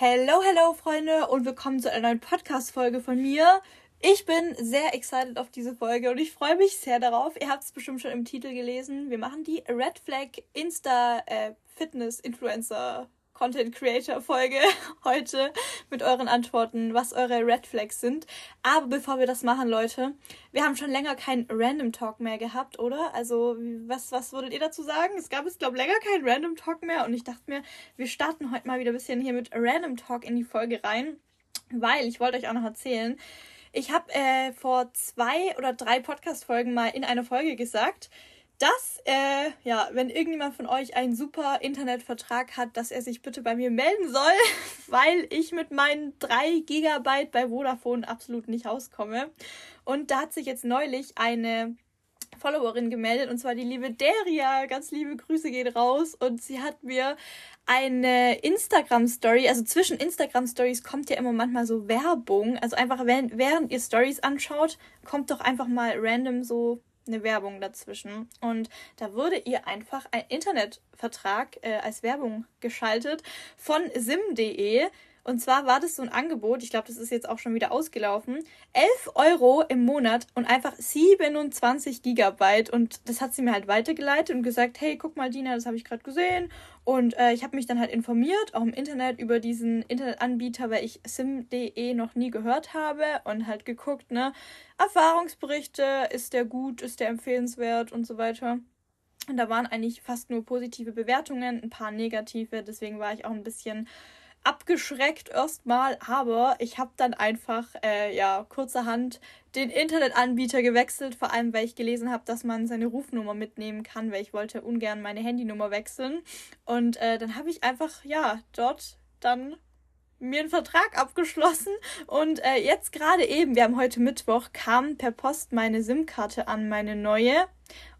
Hello, hello, Freunde, und willkommen zu einer neuen Podcast-Folge von mir. Ich bin sehr excited auf diese Folge und ich freue mich sehr darauf. Ihr habt es bestimmt schon im Titel gelesen. Wir machen die Red Flag Insta äh, Fitness Influencer Content Creator Folge heute mit euren Antworten, was eure Red Flags sind. Aber bevor wir das machen, Leute, wir haben schon länger keinen Random Talk mehr gehabt, oder? Also, was, was würdet ihr dazu sagen? Es gab es, glaube ich, länger keinen Random Talk mehr und ich dachte mir, wir starten heute mal wieder ein bisschen hier mit Random Talk in die Folge rein, weil ich wollte euch auch noch erzählen, ich habe äh, vor zwei oder drei Podcast-Folgen mal in einer Folge gesagt, dass, äh, ja, wenn irgendjemand von euch einen super Internetvertrag hat, dass er sich bitte bei mir melden soll, weil ich mit meinen drei Gigabyte bei Vodafone absolut nicht rauskomme. Und da hat sich jetzt neulich eine Followerin gemeldet und zwar die liebe Deria. Ganz liebe Grüße gehen raus und sie hat mir eine Instagram Story, also zwischen Instagram Stories kommt ja immer manchmal so Werbung, also einfach während, während ihr Stories anschaut, kommt doch einfach mal random so eine Werbung dazwischen. Und da wurde ihr einfach ein Internetvertrag äh, als Werbung geschaltet von sim.de. Und zwar war das so ein Angebot, ich glaube, das ist jetzt auch schon wieder ausgelaufen. 11 Euro im Monat und einfach 27 Gigabyte. Und das hat sie mir halt weitergeleitet und gesagt, hey, guck mal, Dina, das habe ich gerade gesehen. Und äh, ich habe mich dann halt informiert, auch im Internet, über diesen Internetanbieter, weil ich sim.de noch nie gehört habe und halt geguckt, ne, Erfahrungsberichte, ist der gut, ist der empfehlenswert und so weiter. Und da waren eigentlich fast nur positive Bewertungen, ein paar negative, deswegen war ich auch ein bisschen abgeschreckt erstmal, aber ich habe dann einfach, äh, ja, kurzerhand den Internetanbieter gewechselt, vor allem weil ich gelesen habe, dass man seine Rufnummer mitnehmen kann, weil ich wollte ungern meine Handynummer wechseln. Und äh, dann habe ich einfach, ja, dort dann mir einen Vertrag abgeschlossen und äh, jetzt gerade eben, wir haben heute Mittwoch, kam per Post meine SIM-Karte an, meine neue.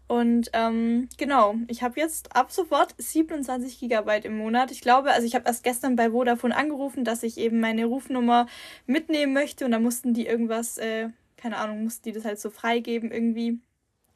Und ähm, genau, ich habe jetzt ab sofort 27 Gigabyte im Monat. Ich glaube, also ich habe erst gestern bei Vodafone angerufen, dass ich eben meine Rufnummer mitnehmen möchte und da mussten die irgendwas, äh, keine Ahnung, mussten die das halt so freigeben irgendwie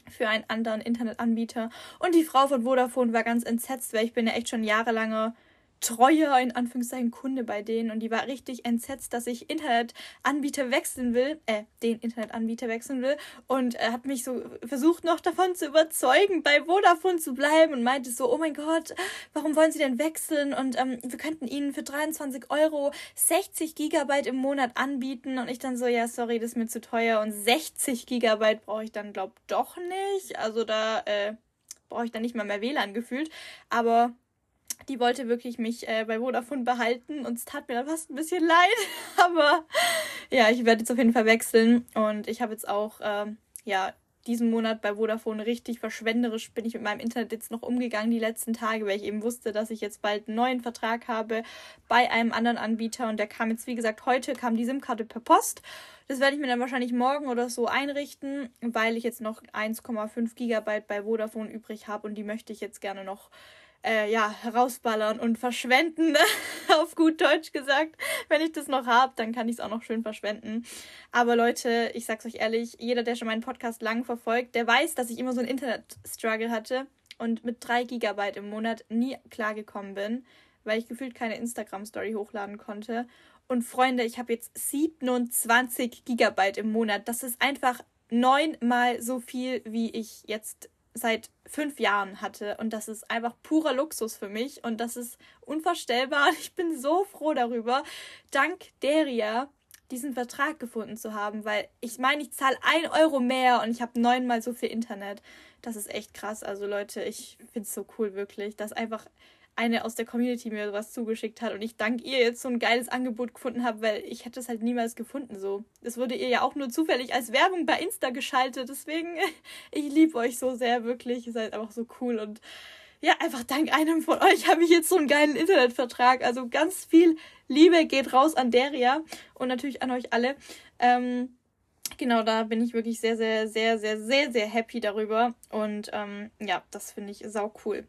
für einen anderen Internetanbieter. Und die Frau von Vodafone war ganz entsetzt, weil ich bin ja echt schon jahrelanger treuer, in Anführungszeichen, Kunde bei denen und die war richtig entsetzt, dass ich Internetanbieter wechseln will, äh, den Internetanbieter wechseln will und äh, hat mich so versucht noch davon zu überzeugen, bei Vodafone zu bleiben und meinte so, oh mein Gott, warum wollen Sie denn wechseln? Und ähm, wir könnten Ihnen für 23 Euro 60 Gigabyte im Monat anbieten. Und ich dann so, ja, sorry, das ist mir zu teuer. Und 60 Gigabyte brauche ich dann, glaub, doch nicht, also da, äh, brauche ich dann nicht mal mehr WLAN gefühlt, aber die wollte wirklich mich äh, bei Vodafone behalten und es tat mir dann fast ein bisschen leid. Aber ja, ich werde jetzt auf jeden Fall wechseln und ich habe jetzt auch, ähm, ja, diesen Monat bei Vodafone richtig verschwenderisch bin ich mit meinem Internet jetzt noch umgegangen die letzten Tage, weil ich eben wusste, dass ich jetzt bald einen neuen Vertrag habe bei einem anderen Anbieter und der kam jetzt, wie gesagt, heute kam die SIM-Karte per Post. Das werde ich mir dann wahrscheinlich morgen oder so einrichten, weil ich jetzt noch 1,5 Gigabyte bei Vodafone übrig habe und die möchte ich jetzt gerne noch äh, ja, herausballern und verschwenden, auf gut Deutsch gesagt. Wenn ich das noch habe, dann kann ich es auch noch schön verschwenden. Aber Leute, ich sag's euch ehrlich, jeder, der schon meinen Podcast lang verfolgt, der weiß, dass ich immer so einen Internet-Struggle hatte und mit drei Gigabyte im Monat nie klargekommen bin, weil ich gefühlt keine Instagram-Story hochladen konnte. Und Freunde, ich habe jetzt 27 Gigabyte im Monat. Das ist einfach neunmal so viel, wie ich jetzt seit fünf Jahren hatte. Und das ist einfach purer Luxus für mich. Und das ist unvorstellbar. Ich bin so froh darüber, dank Deria diesen Vertrag gefunden zu haben, weil ich meine, ich zahle ein Euro mehr und ich habe neunmal so viel Internet. Das ist echt krass. Also Leute, ich finde es so cool, wirklich, dass einfach eine aus der Community mir sowas zugeschickt hat und ich dank ihr jetzt so ein geiles Angebot gefunden habe, weil ich hätte es halt niemals gefunden so. Das wurde ihr ja auch nur zufällig als Werbung bei Insta geschaltet, deswegen ich liebe euch so sehr wirklich, ihr seid einfach so cool und ja, einfach dank einem von euch habe ich jetzt so einen geilen Internetvertrag. Also ganz viel Liebe geht raus an Deria und natürlich an euch alle. Ähm, genau, da bin ich wirklich sehr, sehr, sehr, sehr, sehr, sehr happy darüber. Und ähm, ja, das finde ich sau cool.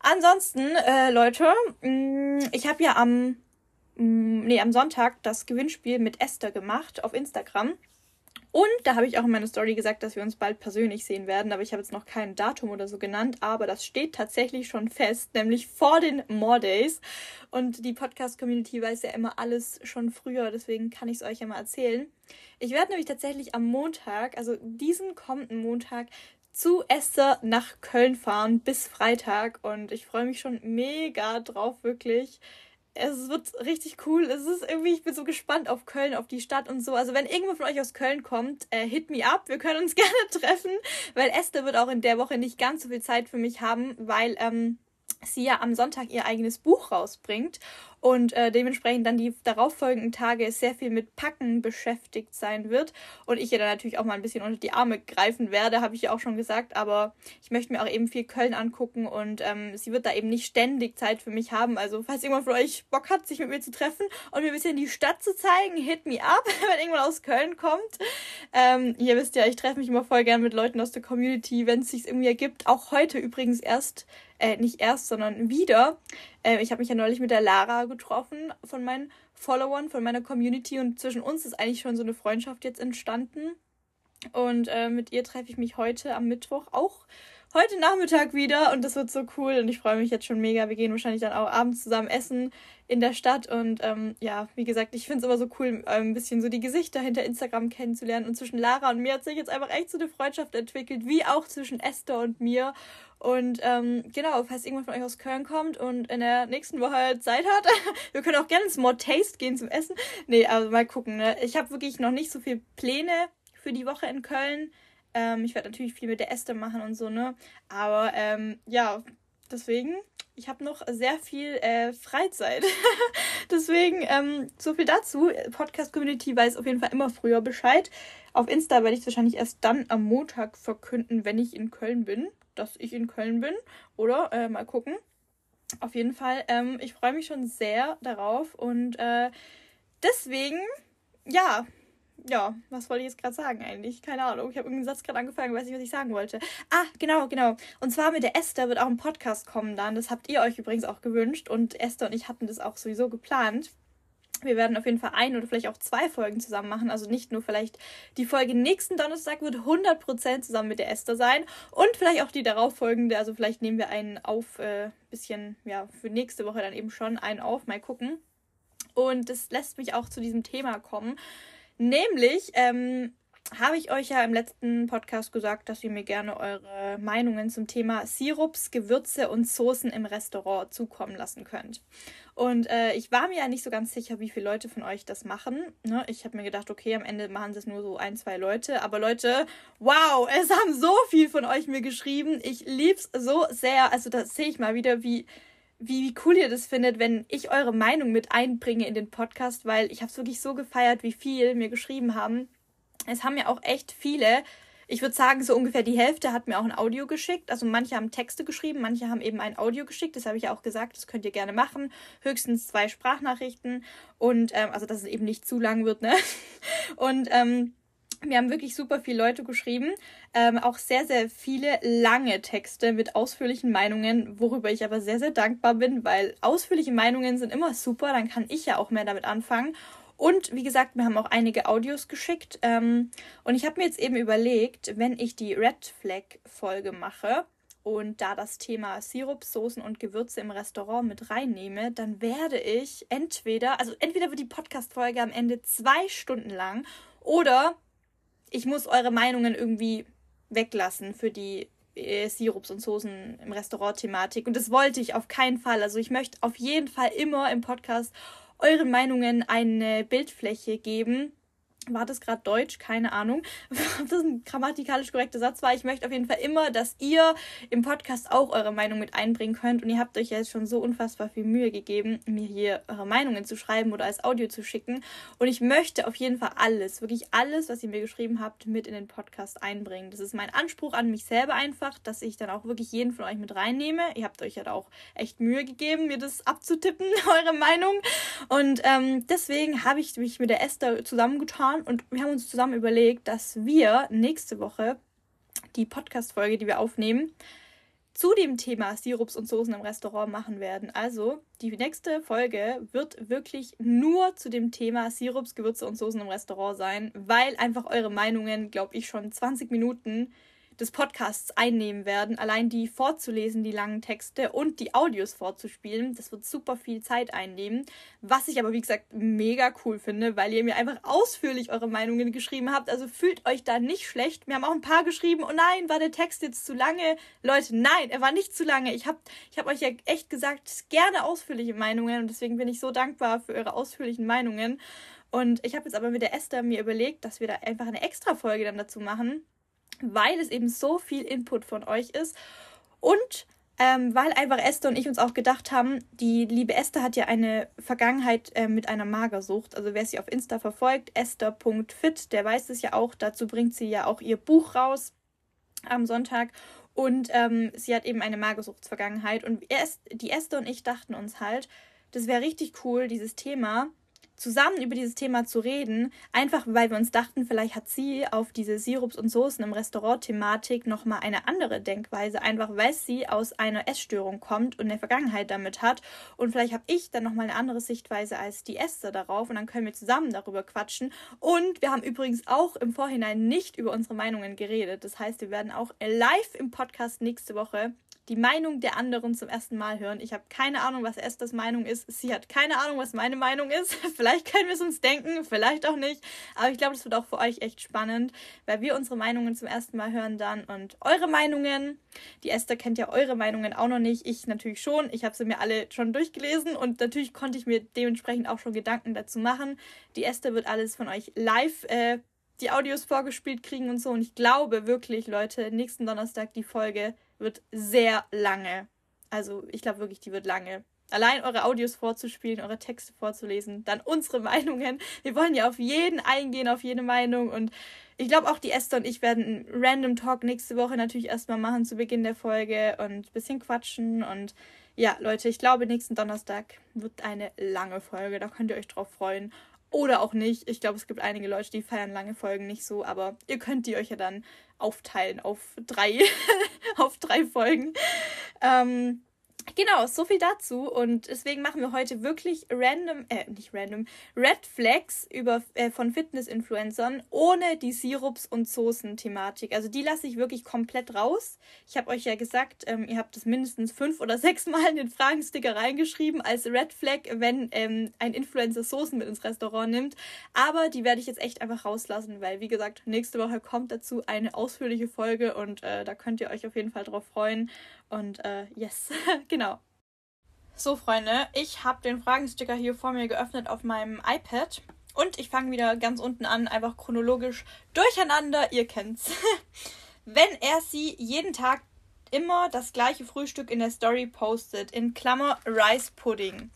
Ansonsten, äh, Leute, mm, ich habe ja am, mm, nee, am Sonntag das Gewinnspiel mit Esther gemacht auf Instagram. Und da habe ich auch in meiner Story gesagt, dass wir uns bald persönlich sehen werden, aber ich habe jetzt noch kein Datum oder so genannt, aber das steht tatsächlich schon fest, nämlich vor den More Days. Und die Podcast-Community weiß ja immer alles schon früher, deswegen kann ich es euch ja mal erzählen. Ich werde nämlich tatsächlich am Montag, also diesen kommenden Montag, zu Esther nach Köln fahren bis Freitag und ich freue mich schon mega drauf, wirklich es wird richtig cool. Es ist irgendwie, ich bin so gespannt auf Köln, auf die Stadt und so. Also wenn irgendwer von euch aus Köln kommt, äh, hit me up. Wir können uns gerne treffen, weil Esther wird auch in der Woche nicht ganz so viel Zeit für mich haben, weil ähm, sie ja am Sonntag ihr eigenes Buch rausbringt und äh, dementsprechend dann die darauffolgenden Tage sehr viel mit Packen beschäftigt sein wird und ich ihr dann natürlich auch mal ein bisschen unter die Arme greifen werde, habe ich ja auch schon gesagt, aber ich möchte mir auch eben viel Köln angucken und ähm, sie wird da eben nicht ständig Zeit für mich haben, also falls jemand von euch Bock hat, sich mit mir zu treffen und mir ein bisschen die Stadt zu zeigen, hit me up, wenn irgendwann aus Köln kommt. Ähm, ihr wisst ja, ich treffe mich immer voll gern mit Leuten aus der Community, wenn es sich irgendwie ergibt, auch heute übrigens erst äh, nicht erst, sondern wieder. Äh, ich habe mich ja neulich mit der Lara getroffen von meinen Followern, von meiner Community und zwischen uns ist eigentlich schon so eine Freundschaft jetzt entstanden. Und äh, mit ihr treffe ich mich heute am Mittwoch auch heute Nachmittag wieder und das wird so cool und ich freue mich jetzt schon mega. Wir gehen wahrscheinlich dann auch abends zusammen essen in der Stadt und ähm, ja, wie gesagt, ich finde es immer so cool, ähm, ein bisschen so die Gesichter hinter Instagram kennenzulernen und zwischen Lara und mir hat sich jetzt einfach echt so eine Freundschaft entwickelt, wie auch zwischen Esther und mir und ähm, genau, falls irgendjemand von euch aus Köln kommt und in der nächsten Woche Zeit hat, wir können auch gerne ins More Taste gehen zum Essen. Nee, also mal gucken. Ne? Ich habe wirklich noch nicht so viele Pläne für die Woche in Köln. Ähm, ich werde natürlich viel mit der Esther machen und so, ne? Aber ähm, ja, deswegen, ich habe noch sehr viel äh, Freizeit. deswegen, ähm, so viel dazu. Podcast-Community weiß auf jeden Fall immer früher Bescheid. Auf Insta werde ich es wahrscheinlich erst dann am Montag verkünden, wenn ich in Köln bin, dass ich in Köln bin. Oder äh, mal gucken. Auf jeden Fall, ähm, ich freue mich schon sehr darauf und äh, deswegen, ja, ja, was wollte ich jetzt gerade sagen eigentlich? Keine Ahnung. Ich habe irgendeinen Satz gerade angefangen, weiß nicht, was ich sagen wollte. Ah, genau, genau. Und zwar mit der Esther wird auch ein Podcast kommen dann. Das habt ihr euch übrigens auch gewünscht. Und Esther und ich hatten das auch sowieso geplant. Wir werden auf jeden Fall ein oder vielleicht auch zwei Folgen zusammen machen. Also nicht nur vielleicht die Folge nächsten Donnerstag wird 100% zusammen mit der Esther sein. Und vielleicht auch die darauffolgende. Also vielleicht nehmen wir einen auf, äh, bisschen, ja, für nächste Woche dann eben schon einen auf. Mal gucken. Und das lässt mich auch zu diesem Thema kommen. Nämlich ähm, habe ich euch ja im letzten Podcast gesagt, dass ihr mir gerne eure Meinungen zum Thema Sirups, Gewürze und Soßen im Restaurant zukommen lassen könnt. Und äh, ich war mir ja nicht so ganz sicher, wie viele Leute von euch das machen. Ne? Ich habe mir gedacht, okay, am Ende machen es nur so ein, zwei Leute. Aber Leute, wow, es haben so viel von euch mir geschrieben. Ich lieb's so sehr. Also da sehe ich mal wieder, wie wie, cool ihr das findet, wenn ich eure Meinung mit einbringe in den Podcast, weil ich habe es wirklich so gefeiert, wie viel mir geschrieben haben. Es haben ja auch echt viele, ich würde sagen, so ungefähr die Hälfte hat mir auch ein Audio geschickt. Also manche haben Texte geschrieben, manche haben eben ein Audio geschickt. Das habe ich ja auch gesagt, das könnt ihr gerne machen. Höchstens zwei Sprachnachrichten. Und ähm, also dass es eben nicht zu lang wird, ne? Und ähm, wir haben wirklich super viele Leute geschrieben, ähm, auch sehr, sehr viele lange Texte mit ausführlichen Meinungen, worüber ich aber sehr, sehr dankbar bin, weil ausführliche Meinungen sind immer super, dann kann ich ja auch mehr damit anfangen. Und wie gesagt, wir haben auch einige Audios geschickt. Ähm, und ich habe mir jetzt eben überlegt, wenn ich die Red Flag Folge mache und da das Thema Sirup, Soßen und Gewürze im Restaurant mit reinnehme, dann werde ich entweder, also entweder wird die Podcast-Folge am Ende zwei Stunden lang oder ich muss eure Meinungen irgendwie weglassen für die äh, Sirups und Soßen im Restaurant-Thematik. Und das wollte ich auf keinen Fall. Also ich möchte auf jeden Fall immer im Podcast euren Meinungen eine Bildfläche geben war das gerade Deutsch? Keine Ahnung, ob das ein grammatikalisch korrekter Satz war. Ich möchte auf jeden Fall immer, dass ihr im Podcast auch eure Meinung mit einbringen könnt. Und ihr habt euch ja jetzt schon so unfassbar viel Mühe gegeben, mir hier eure Meinungen zu schreiben oder als Audio zu schicken. Und ich möchte auf jeden Fall alles, wirklich alles, was ihr mir geschrieben habt, mit in den Podcast einbringen. Das ist mein Anspruch an mich selber einfach, dass ich dann auch wirklich jeden von euch mit reinnehme. Ihr habt euch ja da auch echt Mühe gegeben, mir das abzutippen, eure Meinung. Und ähm, deswegen habe ich mich mit der Esther zusammengetan getan und wir haben uns zusammen überlegt, dass wir nächste Woche die Podcast-Folge, die wir aufnehmen, zu dem Thema Sirups und Soßen im Restaurant machen werden. Also die nächste Folge wird wirklich nur zu dem Thema Sirups, Gewürze und Soßen im Restaurant sein, weil einfach eure Meinungen, glaube ich, schon 20 Minuten des Podcasts einnehmen werden. Allein die vorzulesen, die langen Texte und die Audios vorzuspielen, das wird super viel Zeit einnehmen. Was ich aber, wie gesagt, mega cool finde, weil ihr mir einfach ausführlich eure Meinungen geschrieben habt. Also fühlt euch da nicht schlecht. Wir haben auch ein paar geschrieben, oh nein, war der Text jetzt zu lange? Leute, nein, er war nicht zu lange. Ich habe ich hab euch ja echt gesagt, gerne ausführliche Meinungen und deswegen bin ich so dankbar für eure ausführlichen Meinungen. Und ich habe jetzt aber mit der Esther mir überlegt, dass wir da einfach eine extra Folge dann dazu machen weil es eben so viel Input von euch ist und ähm, weil einfach Esther und ich uns auch gedacht haben, die liebe Esther hat ja eine Vergangenheit äh, mit einer Magersucht. Also wer sie auf Insta verfolgt, esther.fit, der weiß es ja auch. Dazu bringt sie ja auch ihr Buch raus am Sonntag. Und ähm, sie hat eben eine Magersuchtsvergangenheit. Und erst, die Esther und ich dachten uns halt, das wäre richtig cool, dieses Thema zusammen über dieses Thema zu reden, einfach weil wir uns dachten, vielleicht hat sie auf diese Sirups und Soßen im Restaurant-Thematik nochmal eine andere Denkweise, einfach weil sie aus einer Essstörung kommt und eine Vergangenheit damit hat. Und vielleicht habe ich dann nochmal eine andere Sichtweise als die Esther darauf und dann können wir zusammen darüber quatschen. Und wir haben übrigens auch im Vorhinein nicht über unsere Meinungen geredet. Das heißt, wir werden auch live im Podcast nächste Woche die Meinung der anderen zum ersten Mal hören. Ich habe keine Ahnung, was Esthers Meinung ist. Sie hat keine Ahnung, was meine Meinung ist. vielleicht können wir es uns denken, vielleicht auch nicht. Aber ich glaube, das wird auch für euch echt spannend, weil wir unsere Meinungen zum ersten Mal hören dann und eure Meinungen. Die Esther kennt ja eure Meinungen auch noch nicht. Ich natürlich schon. Ich habe sie mir alle schon durchgelesen und natürlich konnte ich mir dementsprechend auch schon Gedanken dazu machen. Die Esther wird alles von euch live äh, die Audios vorgespielt kriegen und so. Und ich glaube wirklich, Leute, nächsten Donnerstag die Folge wird sehr lange. Also ich glaube wirklich, die wird lange. Allein eure Audios vorzuspielen, eure Texte vorzulesen, dann unsere Meinungen. Wir wollen ja auf jeden eingehen, auf jede Meinung. Und ich glaube auch die Esther und ich werden einen Random Talk nächste Woche natürlich erstmal machen zu Beginn der Folge und ein bisschen quatschen. Und ja, Leute, ich glaube, nächsten Donnerstag wird eine lange Folge. Da könnt ihr euch drauf freuen. Oder auch nicht. Ich glaube, es gibt einige Leute, die feiern lange Folgen nicht so, aber ihr könnt die euch ja dann aufteilen auf drei, auf drei Folgen. Ähm, Genau, so viel dazu. Und deswegen machen wir heute wirklich random, äh, nicht random, Red Flags über, äh, von Fitness-Influencern ohne die Sirups- und Soßen-Thematik. Also die lasse ich wirklich komplett raus. Ich habe euch ja gesagt, ähm, ihr habt das mindestens fünf oder sechs Mal in den Fragensticker reingeschrieben als Red Flag, wenn ähm, ein Influencer Soßen mit ins Restaurant nimmt. Aber die werde ich jetzt echt einfach rauslassen, weil, wie gesagt, nächste Woche kommt dazu eine ausführliche Folge und äh, da könnt ihr euch auf jeden Fall drauf freuen. Und äh, yes, genau. So, Freunde, ich habe den Fragensticker hier vor mir geöffnet auf meinem iPad. Und ich fange wieder ganz unten an, einfach chronologisch durcheinander. Ihr kennt's. Wenn er sie jeden Tag immer das gleiche Frühstück in der Story postet, in Klammer Rice Pudding.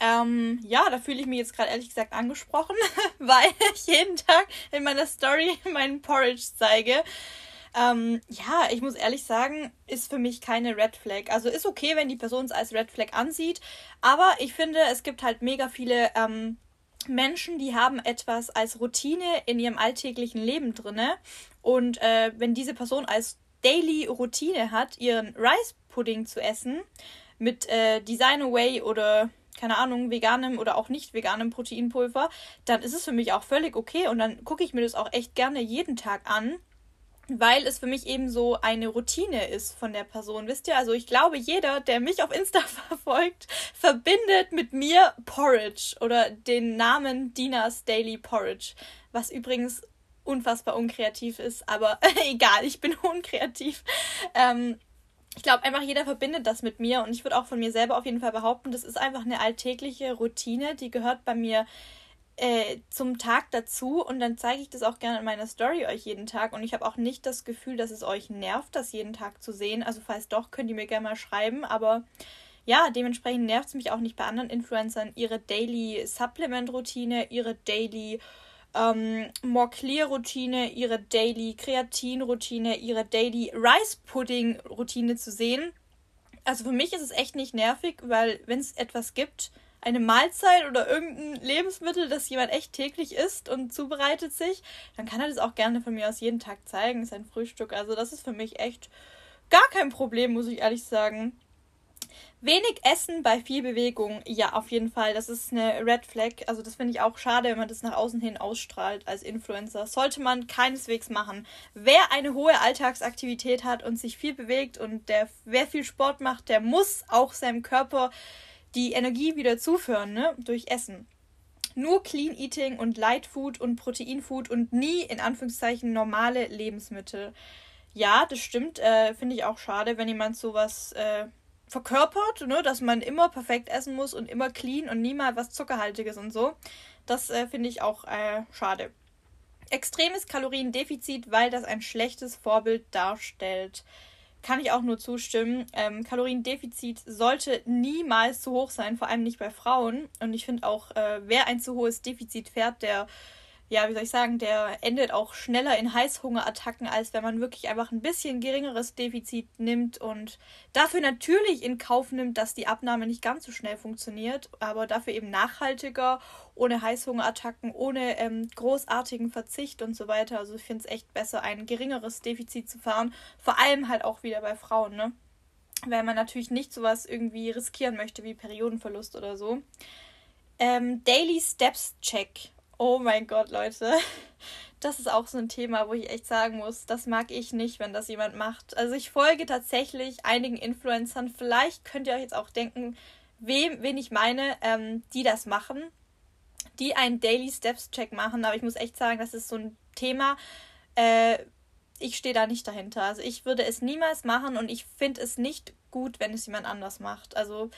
Ähm, ja, da fühle ich mich jetzt gerade ehrlich gesagt angesprochen, weil ich jeden Tag in meiner Story meinen Porridge zeige. Ähm, ja, ich muss ehrlich sagen, ist für mich keine Red Flag. Also ist okay, wenn die Person es als Red Flag ansieht, aber ich finde, es gibt halt mega viele ähm, Menschen, die haben etwas als Routine in ihrem alltäglichen Leben drinne. Und äh, wenn diese Person als Daily Routine hat, ihren Rice Pudding zu essen mit äh, Design Away oder keine Ahnung, veganem oder auch nicht veganem Proteinpulver, dann ist es für mich auch völlig okay. Und dann gucke ich mir das auch echt gerne jeden Tag an weil es für mich eben so eine Routine ist von der Person. Wisst ihr, also ich glaube, jeder, der mich auf Insta verfolgt, verbindet mit mir Porridge oder den Namen Dinas Daily Porridge, was übrigens unfassbar unkreativ ist, aber egal, ich bin unkreativ. Ähm, ich glaube einfach, jeder verbindet das mit mir und ich würde auch von mir selber auf jeden Fall behaupten, das ist einfach eine alltägliche Routine, die gehört bei mir äh, zum Tag dazu und dann zeige ich das auch gerne in meiner Story euch jeden Tag und ich habe auch nicht das Gefühl, dass es euch nervt, das jeden Tag zu sehen. Also falls doch, könnt ihr mir gerne mal schreiben, aber ja, dementsprechend nervt es mich auch nicht bei anderen Influencern, ihre Daily Supplement Routine, ihre Daily ähm, More Clear Routine, ihre Daily Kreatin Routine, ihre Daily Rice Pudding Routine zu sehen. Also für mich ist es echt nicht nervig, weil wenn es etwas gibt, eine Mahlzeit oder irgendein Lebensmittel, das jemand echt täglich isst und zubereitet sich, dann kann er das auch gerne von mir aus jeden Tag zeigen, sein Frühstück. Also das ist für mich echt gar kein Problem, muss ich ehrlich sagen. Wenig Essen bei viel Bewegung. Ja, auf jeden Fall. Das ist eine Red Flag. Also das finde ich auch schade, wenn man das nach außen hin ausstrahlt als Influencer. Sollte man keineswegs machen. Wer eine hohe Alltagsaktivität hat und sich viel bewegt und der wer viel Sport macht, der muss auch seinem Körper die Energie wieder zuführen, ne? Durch Essen. Nur Clean Eating und Light Food und Proteinfood und nie in Anführungszeichen normale Lebensmittel. Ja, das stimmt. Äh, finde ich auch schade, wenn jemand sowas äh, verkörpert, ne, dass man immer perfekt essen muss und immer clean und niemals was Zuckerhaltiges und so. Das äh, finde ich auch äh, schade. Extremes Kaloriendefizit, weil das ein schlechtes Vorbild darstellt. Kann ich auch nur zustimmen. Ähm, Kaloriendefizit sollte niemals zu hoch sein, vor allem nicht bei Frauen. Und ich finde auch, äh, wer ein zu hohes Defizit fährt, der ja, wie soll ich sagen, der endet auch schneller in Heißhungerattacken, als wenn man wirklich einfach ein bisschen geringeres Defizit nimmt und dafür natürlich in Kauf nimmt, dass die Abnahme nicht ganz so schnell funktioniert, aber dafür eben nachhaltiger, ohne Heißhungerattacken, ohne ähm, großartigen Verzicht und so weiter. Also ich finde es echt besser, ein geringeres Defizit zu fahren, vor allem halt auch wieder bei Frauen, ne? Weil man natürlich nicht sowas irgendwie riskieren möchte wie Periodenverlust oder so. Ähm, Daily Steps Check Oh mein Gott, Leute. Das ist auch so ein Thema, wo ich echt sagen muss, das mag ich nicht, wenn das jemand macht. Also ich folge tatsächlich einigen Influencern. Vielleicht könnt ihr euch jetzt auch denken, wem, wen ich meine, ähm, die das machen, die einen Daily Steps Check machen. Aber ich muss echt sagen, das ist so ein Thema. Äh, ich stehe da nicht dahinter. Also ich würde es niemals machen und ich finde es nicht gut, wenn es jemand anders macht. Also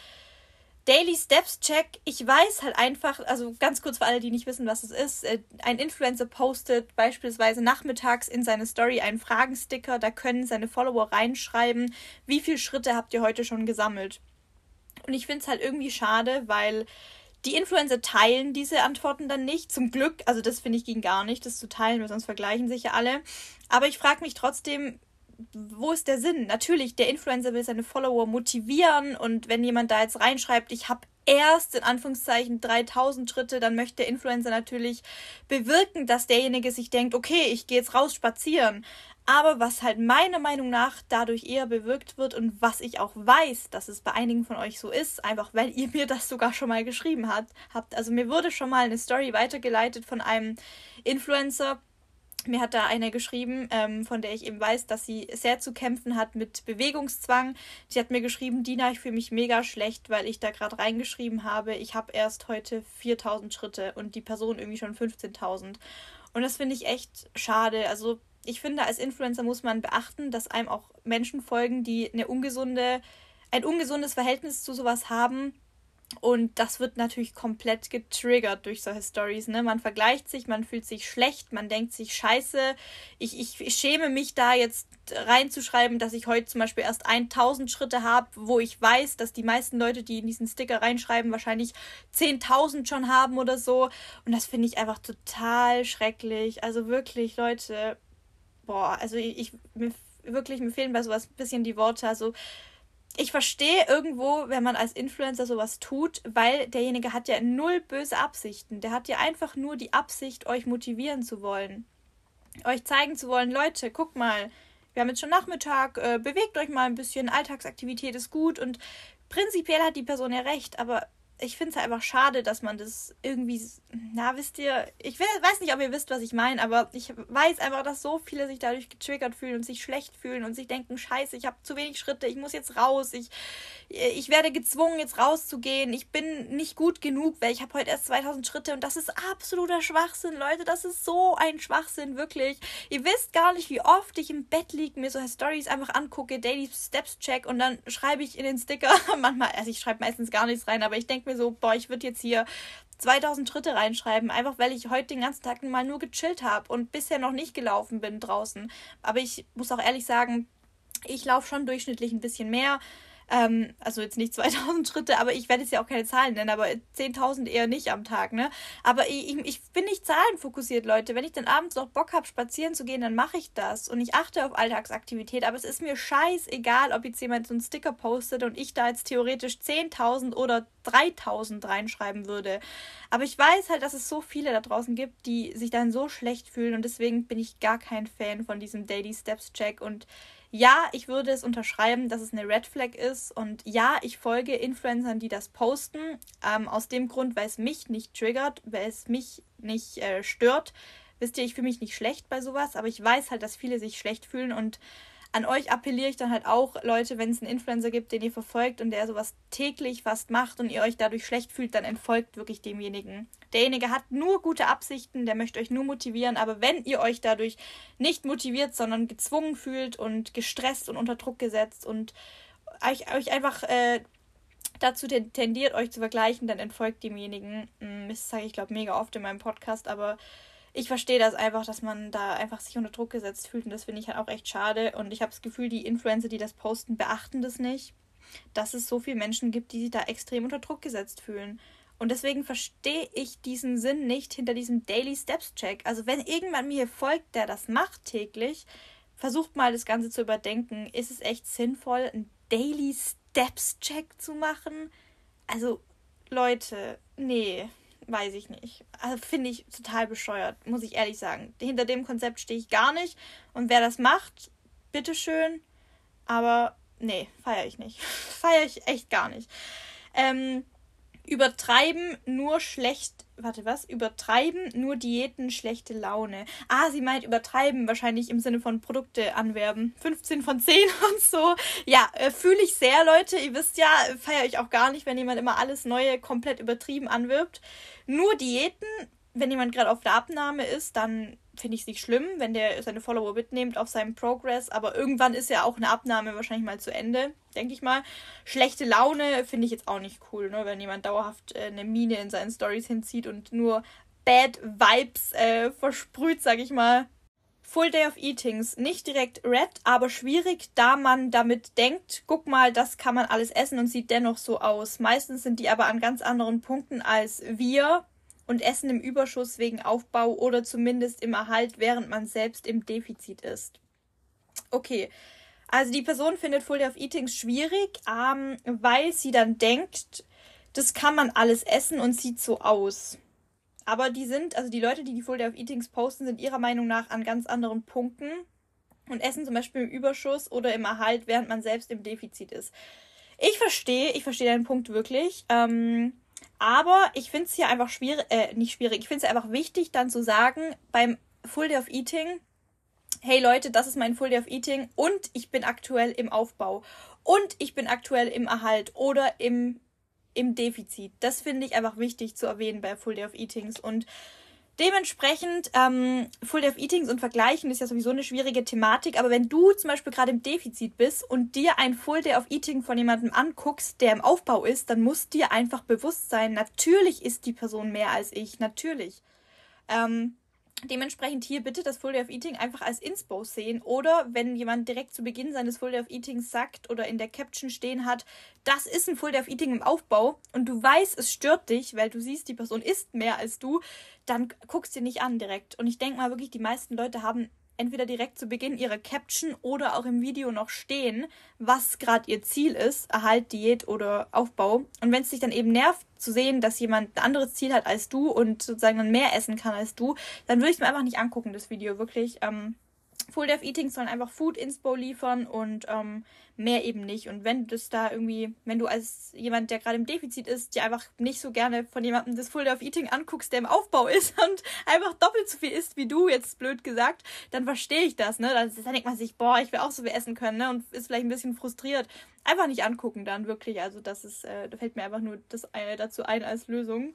Daily Steps Check. Ich weiß halt einfach, also ganz kurz für alle, die nicht wissen, was es ist. Äh, ein Influencer postet beispielsweise nachmittags in seine Story einen Fragensticker. Da können seine Follower reinschreiben, wie viele Schritte habt ihr heute schon gesammelt. Und ich finde es halt irgendwie schade, weil die Influencer teilen diese Antworten dann nicht. Zum Glück, also das finde ich ging gar nicht, das zu teilen, weil sonst vergleichen sich ja alle. Aber ich frage mich trotzdem, wo ist der Sinn? Natürlich, der Influencer will seine Follower motivieren und wenn jemand da jetzt reinschreibt, ich habe erst in Anführungszeichen 3000 Schritte, dann möchte der Influencer natürlich bewirken, dass derjenige sich denkt, okay, ich gehe jetzt raus spazieren. Aber was halt meiner Meinung nach dadurch eher bewirkt wird und was ich auch weiß, dass es bei einigen von euch so ist, einfach weil ihr mir das sogar schon mal geschrieben habt. Also mir wurde schon mal eine Story weitergeleitet von einem Influencer, mir hat da eine geschrieben, ähm, von der ich eben weiß, dass sie sehr zu kämpfen hat mit Bewegungszwang. Sie hat mir geschrieben, Dina, ich fühle mich mega schlecht, weil ich da gerade reingeschrieben habe, ich habe erst heute 4000 Schritte und die Person irgendwie schon 15.000. Und das finde ich echt schade. Also ich finde, als Influencer muss man beachten, dass einem auch Menschen folgen, die eine ungesunde, ein ungesundes Verhältnis zu sowas haben und das wird natürlich komplett getriggert durch solche Stories. Ne? Man vergleicht sich, man fühlt sich schlecht, man denkt sich, scheiße, ich, ich, schäme mich da jetzt reinzuschreiben, dass ich heute zum Beispiel erst 1000 Schritte habe, wo ich weiß, dass die meisten Leute, die in diesen Sticker reinschreiben, wahrscheinlich 10.000 schon haben oder so. Und das finde ich einfach total schrecklich. Also wirklich, Leute, boah, also ich, ich mir, wirklich, mir fehlen bei sowas ein bisschen die Worte. Also ich verstehe irgendwo, wenn man als Influencer sowas tut, weil derjenige hat ja null böse Absichten. Der hat ja einfach nur die Absicht, euch motivieren zu wollen. Euch zeigen zu wollen, Leute, guck mal, wir haben jetzt schon Nachmittag, äh, bewegt euch mal ein bisschen, Alltagsaktivität ist gut und prinzipiell hat die Person ja recht, aber ich finde es halt einfach schade, dass man das irgendwie, na, wisst ihr, ich will, weiß nicht, ob ihr wisst, was ich meine, aber ich weiß einfach, dass so viele sich dadurch getriggert fühlen und sich schlecht fühlen und sich denken, scheiße, ich habe zu wenig Schritte, ich muss jetzt raus, ich, ich werde gezwungen, jetzt rauszugehen, ich bin nicht gut genug, weil ich habe heute erst 2000 Schritte und das ist absoluter Schwachsinn, Leute, das ist so ein Schwachsinn, wirklich. Ihr wisst gar nicht, wie oft ich im Bett liege, mir so Stories einfach angucke, Daily Steps Check und dann schreibe ich in den Sticker, manchmal, also ich schreibe meistens gar nichts rein, aber ich denke mir so, boah, ich würde jetzt hier 2000 Schritte reinschreiben, einfach weil ich heute den ganzen Tag mal nur gechillt habe und bisher noch nicht gelaufen bin draußen. Aber ich muss auch ehrlich sagen, ich laufe schon durchschnittlich ein bisschen mehr. Ähm, also jetzt nicht 2000 Schritte, aber ich werde jetzt ja auch keine Zahlen nennen, aber 10.000 eher nicht am Tag, ne? Aber ich, ich bin nicht zahlenfokussiert, Leute. Wenn ich dann abends noch Bock habe, spazieren zu gehen, dann mache ich das. Und ich achte auf Alltagsaktivität, aber es ist mir scheißegal, ob jetzt jemand so einen Sticker postet und ich da jetzt theoretisch 10.000 oder 3.000 reinschreiben würde. Aber ich weiß halt, dass es so viele da draußen gibt, die sich dann so schlecht fühlen und deswegen bin ich gar kein Fan von diesem Daily Steps Check und ja, ich würde es unterschreiben, dass es eine Red Flag ist. Und ja, ich folge Influencern, die das posten. Ähm, aus dem Grund, weil es mich nicht triggert, weil es mich nicht äh, stört. Wisst ihr, ich fühle mich nicht schlecht bei sowas, aber ich weiß halt, dass viele sich schlecht fühlen und an euch appelliere ich dann halt auch, Leute, wenn es einen Influencer gibt, den ihr verfolgt und der sowas täglich fast macht und ihr euch dadurch schlecht fühlt, dann entfolgt wirklich demjenigen. Derjenige hat nur gute Absichten, der möchte euch nur motivieren, aber wenn ihr euch dadurch nicht motiviert, sondern gezwungen fühlt und gestresst und unter Druck gesetzt und euch, euch einfach äh, dazu tendiert, euch zu vergleichen, dann entfolgt demjenigen. Hm, das sage ich, glaube mega oft in meinem Podcast, aber ich verstehe das einfach, dass man da einfach sich unter Druck gesetzt fühlt und das finde ich halt auch echt schade. Und ich habe das Gefühl, die Influencer, die das posten, beachten das nicht, dass es so viele Menschen gibt, die sich da extrem unter Druck gesetzt fühlen. Und deswegen verstehe ich diesen Sinn nicht hinter diesem Daily Steps Check. Also wenn irgendwann mir folgt, der das macht täglich, versucht mal das Ganze zu überdenken. Ist es echt sinnvoll, einen Daily Steps Check zu machen? Also Leute, nee weiß ich nicht. Also finde ich total bescheuert, muss ich ehrlich sagen. Hinter dem Konzept stehe ich gar nicht. Und wer das macht, bitteschön. Aber nee, feiere ich nicht. feiere ich echt gar nicht. Ähm, Übertreiben nur schlecht. Warte, was? Übertreiben nur Diäten schlechte Laune. Ah, sie meint übertreiben wahrscheinlich im Sinne von Produkte anwerben. 15 von 10 und so. Ja, äh, fühle ich sehr, Leute. Ihr wisst ja, feiere ich auch gar nicht, wenn jemand immer alles Neue komplett übertrieben anwirbt. Nur Diäten, wenn jemand gerade auf der Abnahme ist, dann finde ich es nicht schlimm, wenn der seine Follower mitnimmt auf seinem Progress, aber irgendwann ist ja auch eine Abnahme wahrscheinlich mal zu Ende, denke ich mal. Schlechte Laune finde ich jetzt auch nicht cool, ne? wenn jemand dauerhaft äh, eine Mine in seinen Stories hinzieht und nur Bad Vibes äh, versprüht, sag ich mal. Full Day of Eatings, nicht direkt red, aber schwierig, da man damit denkt, guck mal, das kann man alles essen und sieht dennoch so aus. Meistens sind die aber an ganz anderen Punkten als wir und essen im Überschuss wegen Aufbau oder zumindest im Erhalt, während man selbst im Defizit ist. Okay. Also die Person findet Full Day of Eatings schwierig, ähm, weil sie dann denkt, das kann man alles essen und sieht so aus. Aber die sind, also die Leute, die die Full Day of Eatings posten, sind ihrer Meinung nach an ganz anderen Punkten und essen zum Beispiel im Überschuss oder im Erhalt, während man selbst im Defizit ist. Ich verstehe, ich verstehe deinen Punkt wirklich. Ähm, aber ich finde es hier einfach schwierig, äh, nicht schwierig, ich finde es einfach wichtig, dann zu sagen, beim Full Day of Eating, hey Leute, das ist mein Full Day of Eating und ich bin aktuell im Aufbau und ich bin aktuell im Erhalt oder im im Defizit. Das finde ich einfach wichtig zu erwähnen bei Full Day of Eatings. Und dementsprechend, ähm, Full Day of Eatings und Vergleichen ist ja sowieso eine schwierige Thematik. Aber wenn du zum Beispiel gerade im Defizit bist und dir ein Full Day of Eating von jemandem anguckst, der im Aufbau ist, dann muss dir einfach bewusst sein, natürlich ist die Person mehr als ich. Natürlich. Ähm, Dementsprechend hier bitte das Full Day of Eating einfach als Inspo sehen oder wenn jemand direkt zu Beginn seines Full Day of Eatings sagt oder in der Caption stehen hat, das ist ein Full Day of Eating im Aufbau und du weißt, es stört dich, weil du siehst, die Person isst mehr als du, dann guckst du nicht an direkt. Und ich denke mal wirklich, die meisten Leute haben entweder direkt zu Beginn ihrer Caption oder auch im Video noch stehen, was gerade ihr Ziel ist, Erhalt, Diät oder Aufbau. Und wenn es dich dann eben nervt zu sehen, dass jemand ein anderes Ziel hat als du und sozusagen dann mehr essen kann als du, dann würde ich es mir einfach nicht angucken, das Video, wirklich. Ähm, Full Dev Eating sollen einfach Food Inspo liefern und ähm, mehr eben nicht. Und wenn das da irgendwie, wenn du als jemand, der gerade im Defizit ist, dir einfach nicht so gerne von jemandem das Full Dev Eating anguckst, der im Aufbau ist und einfach doppelt so viel isst wie du, jetzt blöd gesagt, dann verstehe ich das, ne? Dann, dann denkt man sich, boah, ich will auch so viel essen können, ne? Und ist vielleicht ein bisschen frustriert. Einfach nicht angucken dann, wirklich. Also das ist, äh, da fällt mir einfach nur das äh, dazu ein als Lösung.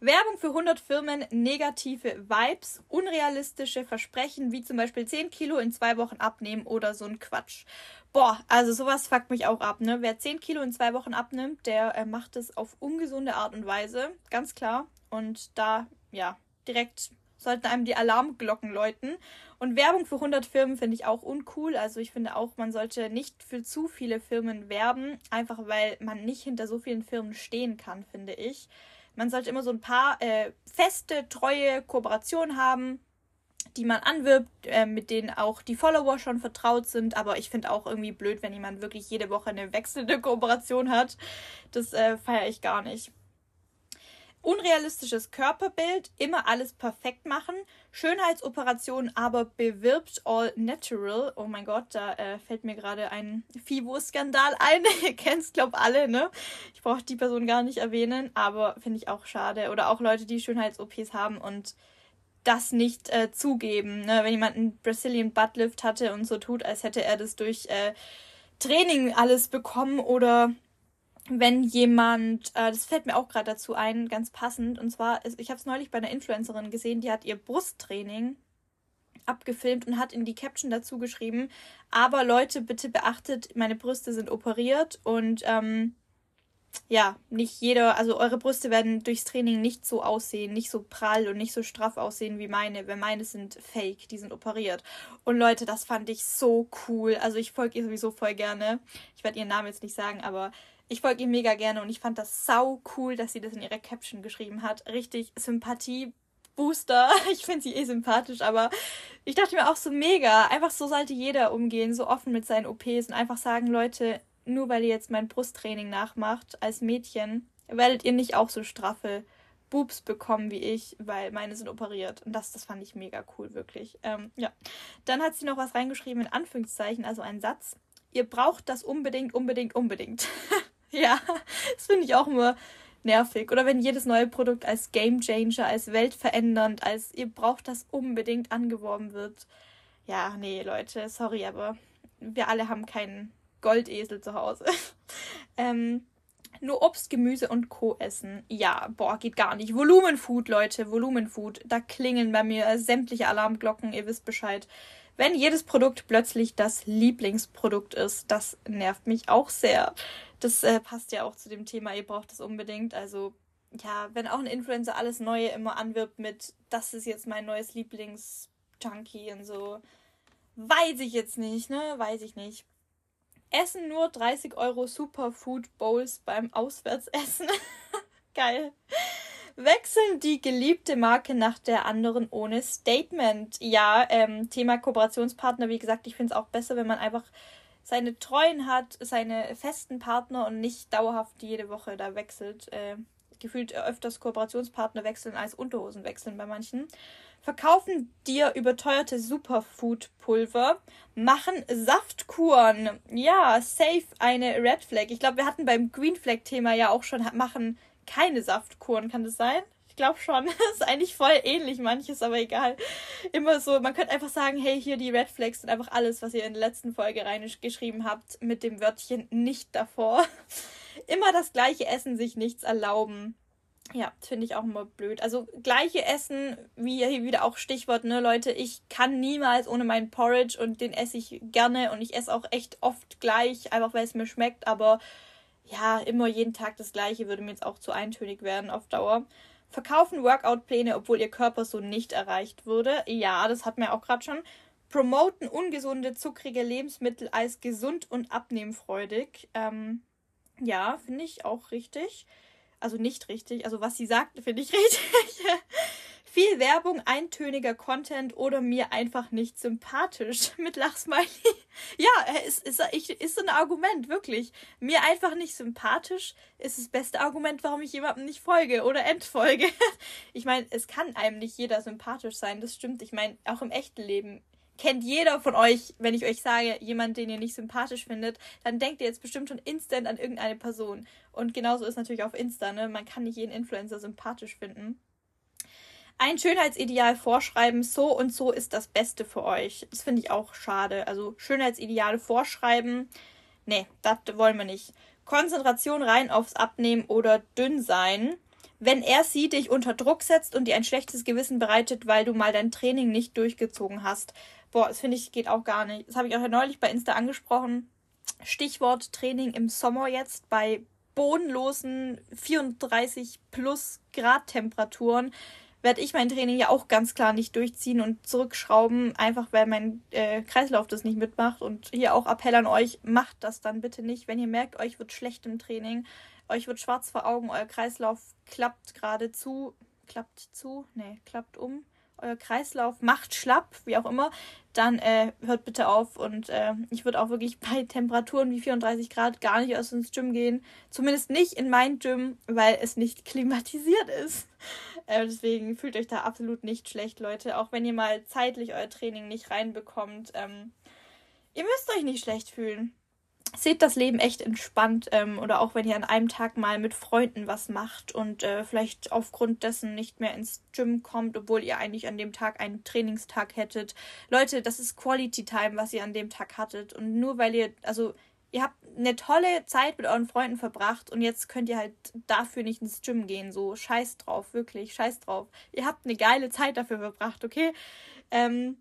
Werbung für 100 Firmen, negative Vibes, unrealistische Versprechen, wie zum Beispiel 10 Kilo in zwei Wochen abnehmen oder so ein Quatsch. Boah, also sowas fuckt mich auch ab, ne? Wer 10 Kilo in zwei Wochen abnimmt, der äh, macht es auf ungesunde Art und Weise, ganz klar. Und da, ja, direkt sollten einem die Alarmglocken läuten. Und Werbung für 100 Firmen finde ich auch uncool. Also ich finde auch, man sollte nicht für zu viele Firmen werben, einfach weil man nicht hinter so vielen Firmen stehen kann, finde ich. Man sollte immer so ein paar äh, feste, treue Kooperationen haben, die man anwirbt, äh, mit denen auch die Follower schon vertraut sind. Aber ich finde auch irgendwie blöd, wenn jemand wirklich jede Woche eine wechselnde Kooperation hat. Das äh, feiere ich gar nicht. Unrealistisches Körperbild, immer alles perfekt machen. Schönheitsoperation aber bewirbt all natural. Oh mein Gott, da äh, fällt mir gerade ein FIBO-Skandal ein. Ihr kennt es, glaube alle, ne? Ich brauche die Person gar nicht erwähnen, aber finde ich auch schade. Oder auch Leute, die Schönheits-OPs haben und das nicht äh, zugeben. Ne? Wenn jemand einen Brazilian Buttlift hatte und so tut, als hätte er das durch äh, Training alles bekommen oder wenn jemand, äh, das fällt mir auch gerade dazu ein, ganz passend, und zwar, ich habe es neulich bei einer Influencerin gesehen, die hat ihr Brusttraining abgefilmt und hat in die Caption dazu geschrieben, aber Leute, bitte beachtet, meine Brüste sind operiert und ähm, ja, nicht jeder, also eure Brüste werden durchs Training nicht so aussehen, nicht so prall und nicht so straff aussehen wie meine, weil meine sind fake, die sind operiert. Und Leute, das fand ich so cool. Also ich folge ihr sowieso voll gerne. Ich werde ihren Namen jetzt nicht sagen, aber ich folge ihr mega gerne und ich fand das sau cool, dass sie das in ihrer Caption geschrieben hat. Richtig Sympathie. Booster. Ich finde sie eh sympathisch, aber ich dachte mir auch so mega. Einfach so sollte jeder umgehen, so offen mit seinen OPs und einfach sagen, Leute, nur weil ihr jetzt mein Brusttraining nachmacht als Mädchen, werdet ihr nicht auch so straffe Boobs bekommen wie ich, weil meine sind operiert. Und das, das fand ich mega cool, wirklich. Ähm, ja. Dann hat sie noch was reingeschrieben in Anführungszeichen, also einen Satz. Ihr braucht das unbedingt, unbedingt, unbedingt. Ja, das finde ich auch immer nervig. Oder wenn jedes neue Produkt als Game Changer, als weltverändernd, als ihr braucht das unbedingt angeworben wird. Ja, nee, Leute, sorry, aber wir alle haben keinen Goldesel zu Hause. ähm, nur Obst, Gemüse und Co. essen. Ja, boah, geht gar nicht. Volumenfood, Leute, Volumenfood. Da klingeln bei mir sämtliche Alarmglocken, ihr wisst Bescheid. Wenn jedes Produkt plötzlich das Lieblingsprodukt ist, das nervt mich auch sehr das äh, passt ja auch zu dem Thema, ihr braucht das unbedingt. Also, ja, wenn auch ein Influencer alles Neue immer anwirbt mit, das ist jetzt mein neues Lieblings-Junkie und so, weiß ich jetzt nicht, ne? Weiß ich nicht. Essen nur 30 Euro Superfood Bowls beim Auswärtsessen. Geil. Wechseln die geliebte Marke nach der anderen ohne Statement. Ja, ähm, Thema Kooperationspartner, wie gesagt, ich finde es auch besser, wenn man einfach seine Treuen hat, seine festen Partner und nicht dauerhaft jede Woche da wechselt. Äh, gefühlt öfters Kooperationspartner wechseln als Unterhosen wechseln bei manchen. Verkaufen dir überteuerte Superfood-Pulver. Machen Saftkuren. Ja, safe eine Red Flag. Ich glaube, wir hatten beim Green Flag-Thema ja auch schon, machen keine Saftkuren, kann das sein? Ich glaube schon. ist eigentlich voll ähnlich manches, aber egal. Immer so, man könnte einfach sagen, hey, hier die Red Flags sind einfach alles, was ihr in der letzten Folge reingeschrieben habt, mit dem Wörtchen nicht davor. Immer das gleiche Essen, sich nichts erlauben. Ja, finde ich auch immer blöd. Also gleiche Essen, wie hier wieder auch Stichwort, ne, Leute, ich kann niemals ohne meinen Porridge und den esse ich gerne und ich esse auch echt oft gleich, einfach weil es mir schmeckt, aber ja, immer jeden Tag das gleiche würde mir jetzt auch zu eintönig werden auf Dauer. Verkaufen Workout-Pläne, obwohl ihr Körper so nicht erreicht wurde. Ja, das hatten wir auch gerade schon. Promoten ungesunde, zuckrige Lebensmittel als gesund und abnehmfreudig. Ähm, ja, finde ich auch richtig. Also nicht richtig. Also was sie sagt, finde ich richtig. Viel Werbung, eintöniger Content oder mir einfach nicht sympathisch. Mit Lachsmiley. ja, ist, ist, ist ein Argument, wirklich. Mir einfach nicht sympathisch ist das beste Argument, warum ich jemandem nicht folge oder entfolge. ich meine, es kann einem nicht jeder sympathisch sein, das stimmt. Ich meine, auch im echten Leben kennt jeder von euch, wenn ich euch sage, jemand, den ihr nicht sympathisch findet, dann denkt ihr jetzt bestimmt schon instant an irgendeine Person. Und genauso ist natürlich auf Insta, ne? Man kann nicht jeden Influencer sympathisch finden ein Schönheitsideal vorschreiben, so und so ist das Beste für euch. Das finde ich auch schade. Also Schönheitsideale vorschreiben, nee, das wollen wir nicht. Konzentration rein aufs Abnehmen oder dünn sein. Wenn er sie dich unter Druck setzt und dir ein schlechtes Gewissen bereitet, weil du mal dein Training nicht durchgezogen hast. Boah, das finde ich geht auch gar nicht. Das habe ich auch neulich bei Insta angesprochen. Stichwort Training im Sommer jetzt bei bodenlosen 34 plus Grad Temperaturen werde ich mein Training ja auch ganz klar nicht durchziehen und zurückschrauben, einfach weil mein äh, Kreislauf das nicht mitmacht. Und hier auch Appell an euch, macht das dann bitte nicht. Wenn ihr merkt, euch wird schlecht im Training, euch wird schwarz vor Augen, euer Kreislauf klappt gerade zu, klappt zu, nee, klappt um euer Kreislauf macht schlapp, wie auch immer, dann äh, hört bitte auf. Und äh, ich würde auch wirklich bei Temperaturen wie 34 Grad gar nicht aus ins Gym gehen. Zumindest nicht in mein Gym, weil es nicht klimatisiert ist. Äh, deswegen fühlt euch da absolut nicht schlecht, Leute. Auch wenn ihr mal zeitlich euer Training nicht reinbekommt. Ähm, ihr müsst euch nicht schlecht fühlen seht das Leben echt entspannt ähm, oder auch wenn ihr an einem Tag mal mit Freunden was macht und äh, vielleicht aufgrund dessen nicht mehr ins Gym kommt, obwohl ihr eigentlich an dem Tag einen Trainingstag hättet. Leute, das ist Quality Time, was ihr an dem Tag hattet und nur weil ihr, also ihr habt eine tolle Zeit mit euren Freunden verbracht und jetzt könnt ihr halt dafür nicht ins Gym gehen, so scheiß drauf, wirklich, scheiß drauf. Ihr habt eine geile Zeit dafür verbracht, okay? Ähm,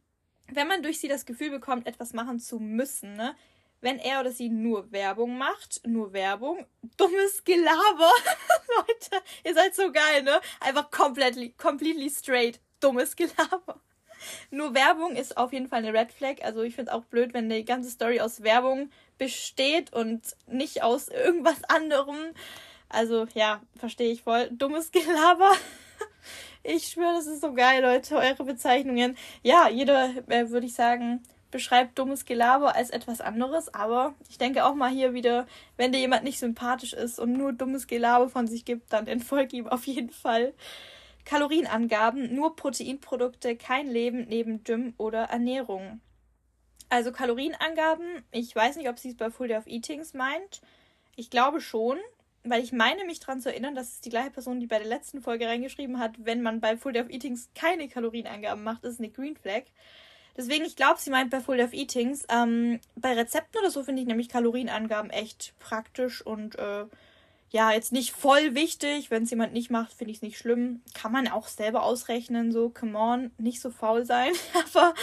wenn man durch sie das Gefühl bekommt, etwas machen zu müssen, ne? wenn er oder sie nur Werbung macht, nur Werbung, dummes Gelaber. Leute, ihr seid so geil, ne? Einfach komplett, completely straight, dummes Gelaber. Nur Werbung ist auf jeden Fall eine Red Flag. Also ich finde es auch blöd, wenn die ganze Story aus Werbung besteht und nicht aus irgendwas anderem. Also ja, verstehe ich voll. Dummes Gelaber. Ich schwöre, das ist so geil, Leute, eure Bezeichnungen. Ja, jeder, äh, würde ich sagen, beschreibt dummes Gelaber als etwas anderes, aber ich denke auch mal hier wieder, wenn dir jemand nicht sympathisch ist und nur dummes Gelaber von sich gibt, dann entfolge ihm auf jeden Fall. Kalorienangaben, nur Proteinprodukte, kein Leben neben Gym oder Ernährung. Also Kalorienangaben, ich weiß nicht, ob sie es bei Full Day of Eatings meint. Ich glaube schon, weil ich meine mich daran zu erinnern, dass es die gleiche Person, die bei der letzten Folge reingeschrieben hat, wenn man bei Full Day of Eatings keine Kalorienangaben macht, ist eine Green Flag. Deswegen, ich glaube, sie meint bei Full of Eatings. Ähm, bei Rezepten oder so finde ich nämlich Kalorienangaben echt praktisch und äh, ja, jetzt nicht voll wichtig. Wenn es jemand nicht macht, finde ich es nicht schlimm. Kann man auch selber ausrechnen, so, come on, nicht so faul sein. Aber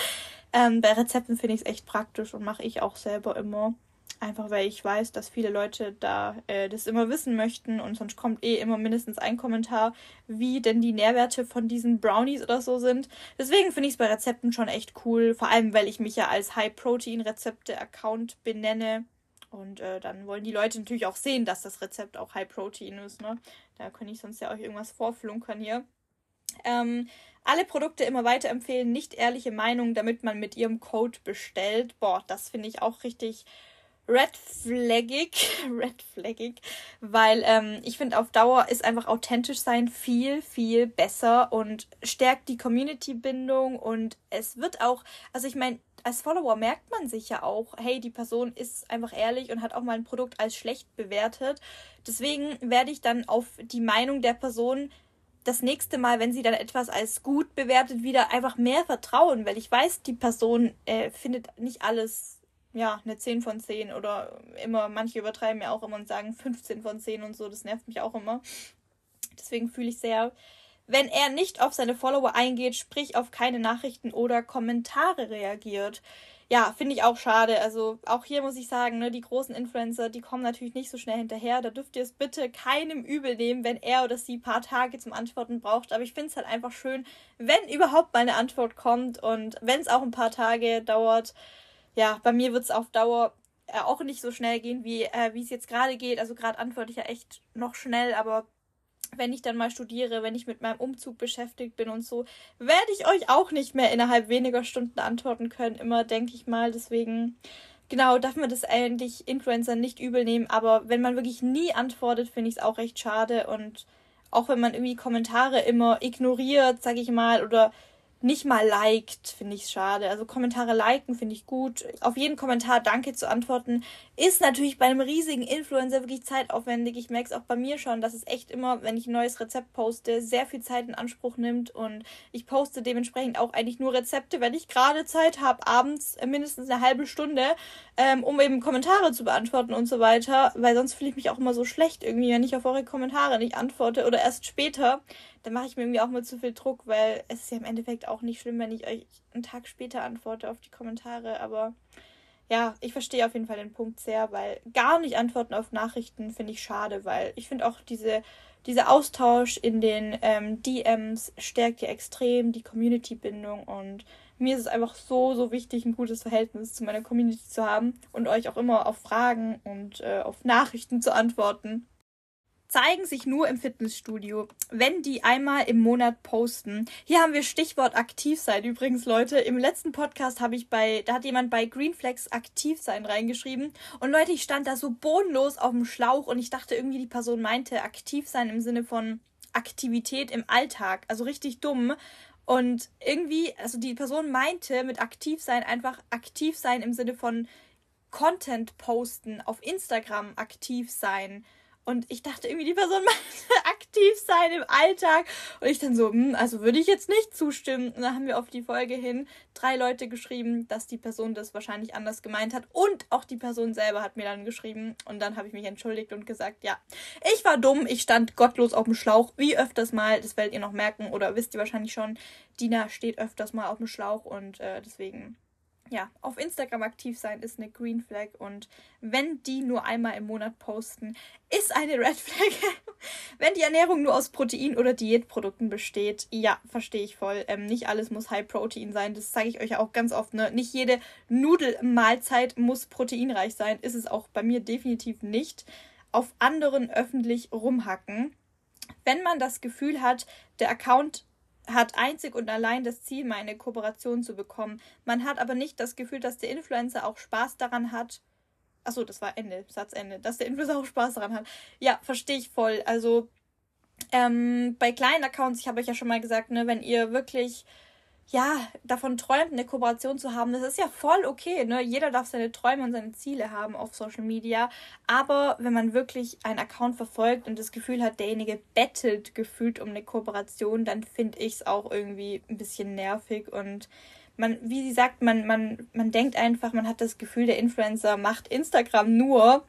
ähm, bei Rezepten finde ich es echt praktisch und mache ich auch selber immer. Einfach weil ich weiß, dass viele Leute da äh, das immer wissen möchten und sonst kommt eh immer mindestens ein Kommentar, wie denn die Nährwerte von diesen Brownies oder so sind. Deswegen finde ich es bei Rezepten schon echt cool, vor allem weil ich mich ja als High-Protein-Rezepte-Account benenne. Und äh, dann wollen die Leute natürlich auch sehen, dass das Rezept auch High-Protein ist. Ne? Da kann ich sonst ja euch irgendwas vorflunkern hier. Ähm, alle Produkte immer weiterempfehlen, nicht ehrliche Meinungen, damit man mit ihrem Code bestellt. Boah, das finde ich auch richtig red flaggig, red flaggig, weil ähm, ich finde, auf Dauer ist einfach authentisch sein viel, viel besser und stärkt die Community-Bindung und es wird auch, also ich meine, als Follower merkt man sich ja auch, hey, die Person ist einfach ehrlich und hat auch mal ein Produkt als schlecht bewertet. Deswegen werde ich dann auf die Meinung der Person das nächste Mal, wenn sie dann etwas als gut bewertet, wieder einfach mehr vertrauen, weil ich weiß, die Person äh, findet nicht alles ja, eine 10 von 10 oder immer, manche übertreiben ja auch immer und sagen 15 von 10 und so, das nervt mich auch immer. Deswegen fühle ich sehr, wenn er nicht auf seine Follower eingeht, sprich auf keine Nachrichten oder Kommentare reagiert. Ja, finde ich auch schade. Also auch hier muss ich sagen, ne, die großen Influencer, die kommen natürlich nicht so schnell hinterher. Da dürft ihr es bitte keinem übel nehmen, wenn er oder sie ein paar Tage zum Antworten braucht. Aber ich finde es halt einfach schön, wenn überhaupt mal eine Antwort kommt und wenn es auch ein paar Tage dauert ja, bei mir wird es auf Dauer äh, auch nicht so schnell gehen, wie äh, es jetzt gerade geht. Also gerade antworte ich ja echt noch schnell, aber wenn ich dann mal studiere, wenn ich mit meinem Umzug beschäftigt bin und so, werde ich euch auch nicht mehr innerhalb weniger Stunden antworten können. Immer denke ich mal. Deswegen, genau, darf man das eigentlich Influencer nicht übel nehmen. Aber wenn man wirklich nie antwortet, finde ich es auch recht schade. Und auch wenn man irgendwie Kommentare immer ignoriert, sage ich mal, oder nicht mal liked, finde ich schade. Also Kommentare liken finde ich gut. Auf jeden Kommentar Danke zu antworten ist natürlich bei einem riesigen Influencer wirklich zeitaufwendig. Ich merke es auch bei mir schon, dass es echt immer, wenn ich ein neues Rezept poste, sehr viel Zeit in Anspruch nimmt. Und ich poste dementsprechend auch eigentlich nur Rezepte, wenn ich gerade Zeit habe, abends mindestens eine halbe Stunde, ähm, um eben Kommentare zu beantworten und so weiter. Weil sonst fühle ich mich auch immer so schlecht irgendwie, wenn ich auf eure Kommentare nicht antworte oder erst später dann mache ich mir irgendwie auch mal zu viel Druck, weil es ist ja im Endeffekt auch nicht schlimm, wenn ich euch einen Tag später antworte auf die Kommentare. Aber ja, ich verstehe auf jeden Fall den Punkt sehr, weil gar nicht antworten auf Nachrichten finde ich schade, weil ich finde auch diese, dieser Austausch in den ähm, DMs stärkt ja extrem die Community-Bindung und mir ist es einfach so, so wichtig, ein gutes Verhältnis zu meiner Community zu haben und euch auch immer auf Fragen und äh, auf Nachrichten zu antworten. Zeigen sich nur im Fitnessstudio, wenn die einmal im Monat posten. Hier haben wir Stichwort aktiv sein. Übrigens, Leute, im letzten Podcast habe ich bei, da hat jemand bei Greenflex aktiv sein reingeschrieben. Und Leute, ich stand da so bodenlos auf dem Schlauch und ich dachte irgendwie, die Person meinte aktiv sein im Sinne von Aktivität im Alltag. Also richtig dumm. Und irgendwie, also die Person meinte mit aktiv sein einfach aktiv sein im Sinne von Content posten, auf Instagram aktiv sein. Und ich dachte irgendwie, die Person möchte aktiv sein im Alltag. Und ich dann so, hm, also würde ich jetzt nicht zustimmen. Und dann haben wir auf die Folge hin drei Leute geschrieben, dass die Person das wahrscheinlich anders gemeint hat. Und auch die Person selber hat mir dann geschrieben. Und dann habe ich mich entschuldigt und gesagt, ja, ich war dumm, ich stand gottlos auf dem Schlauch, wie öfters mal. Das werdet ihr noch merken oder wisst ihr wahrscheinlich schon. Dina steht öfters mal auf dem Schlauch und äh, deswegen ja, auf Instagram aktiv sein ist eine Green Flag und wenn die nur einmal im Monat posten, ist eine Red Flag. wenn die Ernährung nur aus Protein- oder Diätprodukten besteht, ja, verstehe ich voll. Ähm, nicht alles muss High Protein sein, das zeige ich euch auch ganz oft. Ne? Nicht jede Nudelmahlzeit muss proteinreich sein, ist es auch bei mir definitiv nicht. Auf anderen öffentlich rumhacken. Wenn man das Gefühl hat, der Account hat einzig und allein das Ziel, meine Kooperation zu bekommen. Man hat aber nicht das Gefühl, dass der Influencer auch Spaß daran hat. Achso, das war Ende, Satzende. Dass der Influencer auch Spaß daran hat. Ja, verstehe ich voll. Also, ähm, bei kleinen Accounts, ich habe euch ja schon mal gesagt, ne, wenn ihr wirklich ja, davon träumt, eine Kooperation zu haben, das ist ja voll okay. Ne? Jeder darf seine Träume und seine Ziele haben auf Social Media. Aber wenn man wirklich einen Account verfolgt und das Gefühl hat, derjenige bettelt gefühlt um eine Kooperation, dann finde ich es auch irgendwie ein bisschen nervig und man, wie sie sagt, man, man, man denkt einfach, man hat das Gefühl, der Influencer macht Instagram nur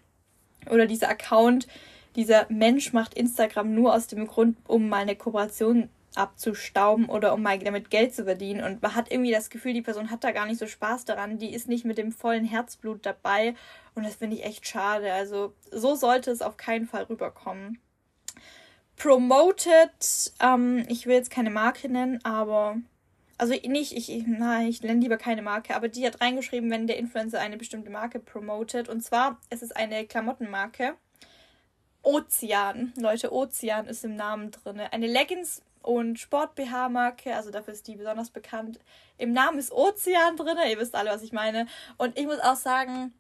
oder dieser Account, dieser Mensch macht Instagram nur aus dem Grund, um mal eine Kooperation abzustauben oder um mal damit Geld zu verdienen. Und man hat irgendwie das Gefühl, die Person hat da gar nicht so Spaß daran. Die ist nicht mit dem vollen Herzblut dabei. Und das finde ich echt schade. Also so sollte es auf keinen Fall rüberkommen. Promoted, ähm, ich will jetzt keine Marke nennen, aber also nicht, ich, nein, ich nenne lieber keine Marke, aber die hat reingeschrieben, wenn der Influencer eine bestimmte Marke promotet. Und zwar ist es eine Klamottenmarke. Ozean. Leute, Ozean ist im Namen drin. Eine Leggings und Sport-BH-Marke, also dafür ist die besonders bekannt. Im Namen ist Ozean drin, ihr wisst alle, was ich meine. Und ich muss auch sagen,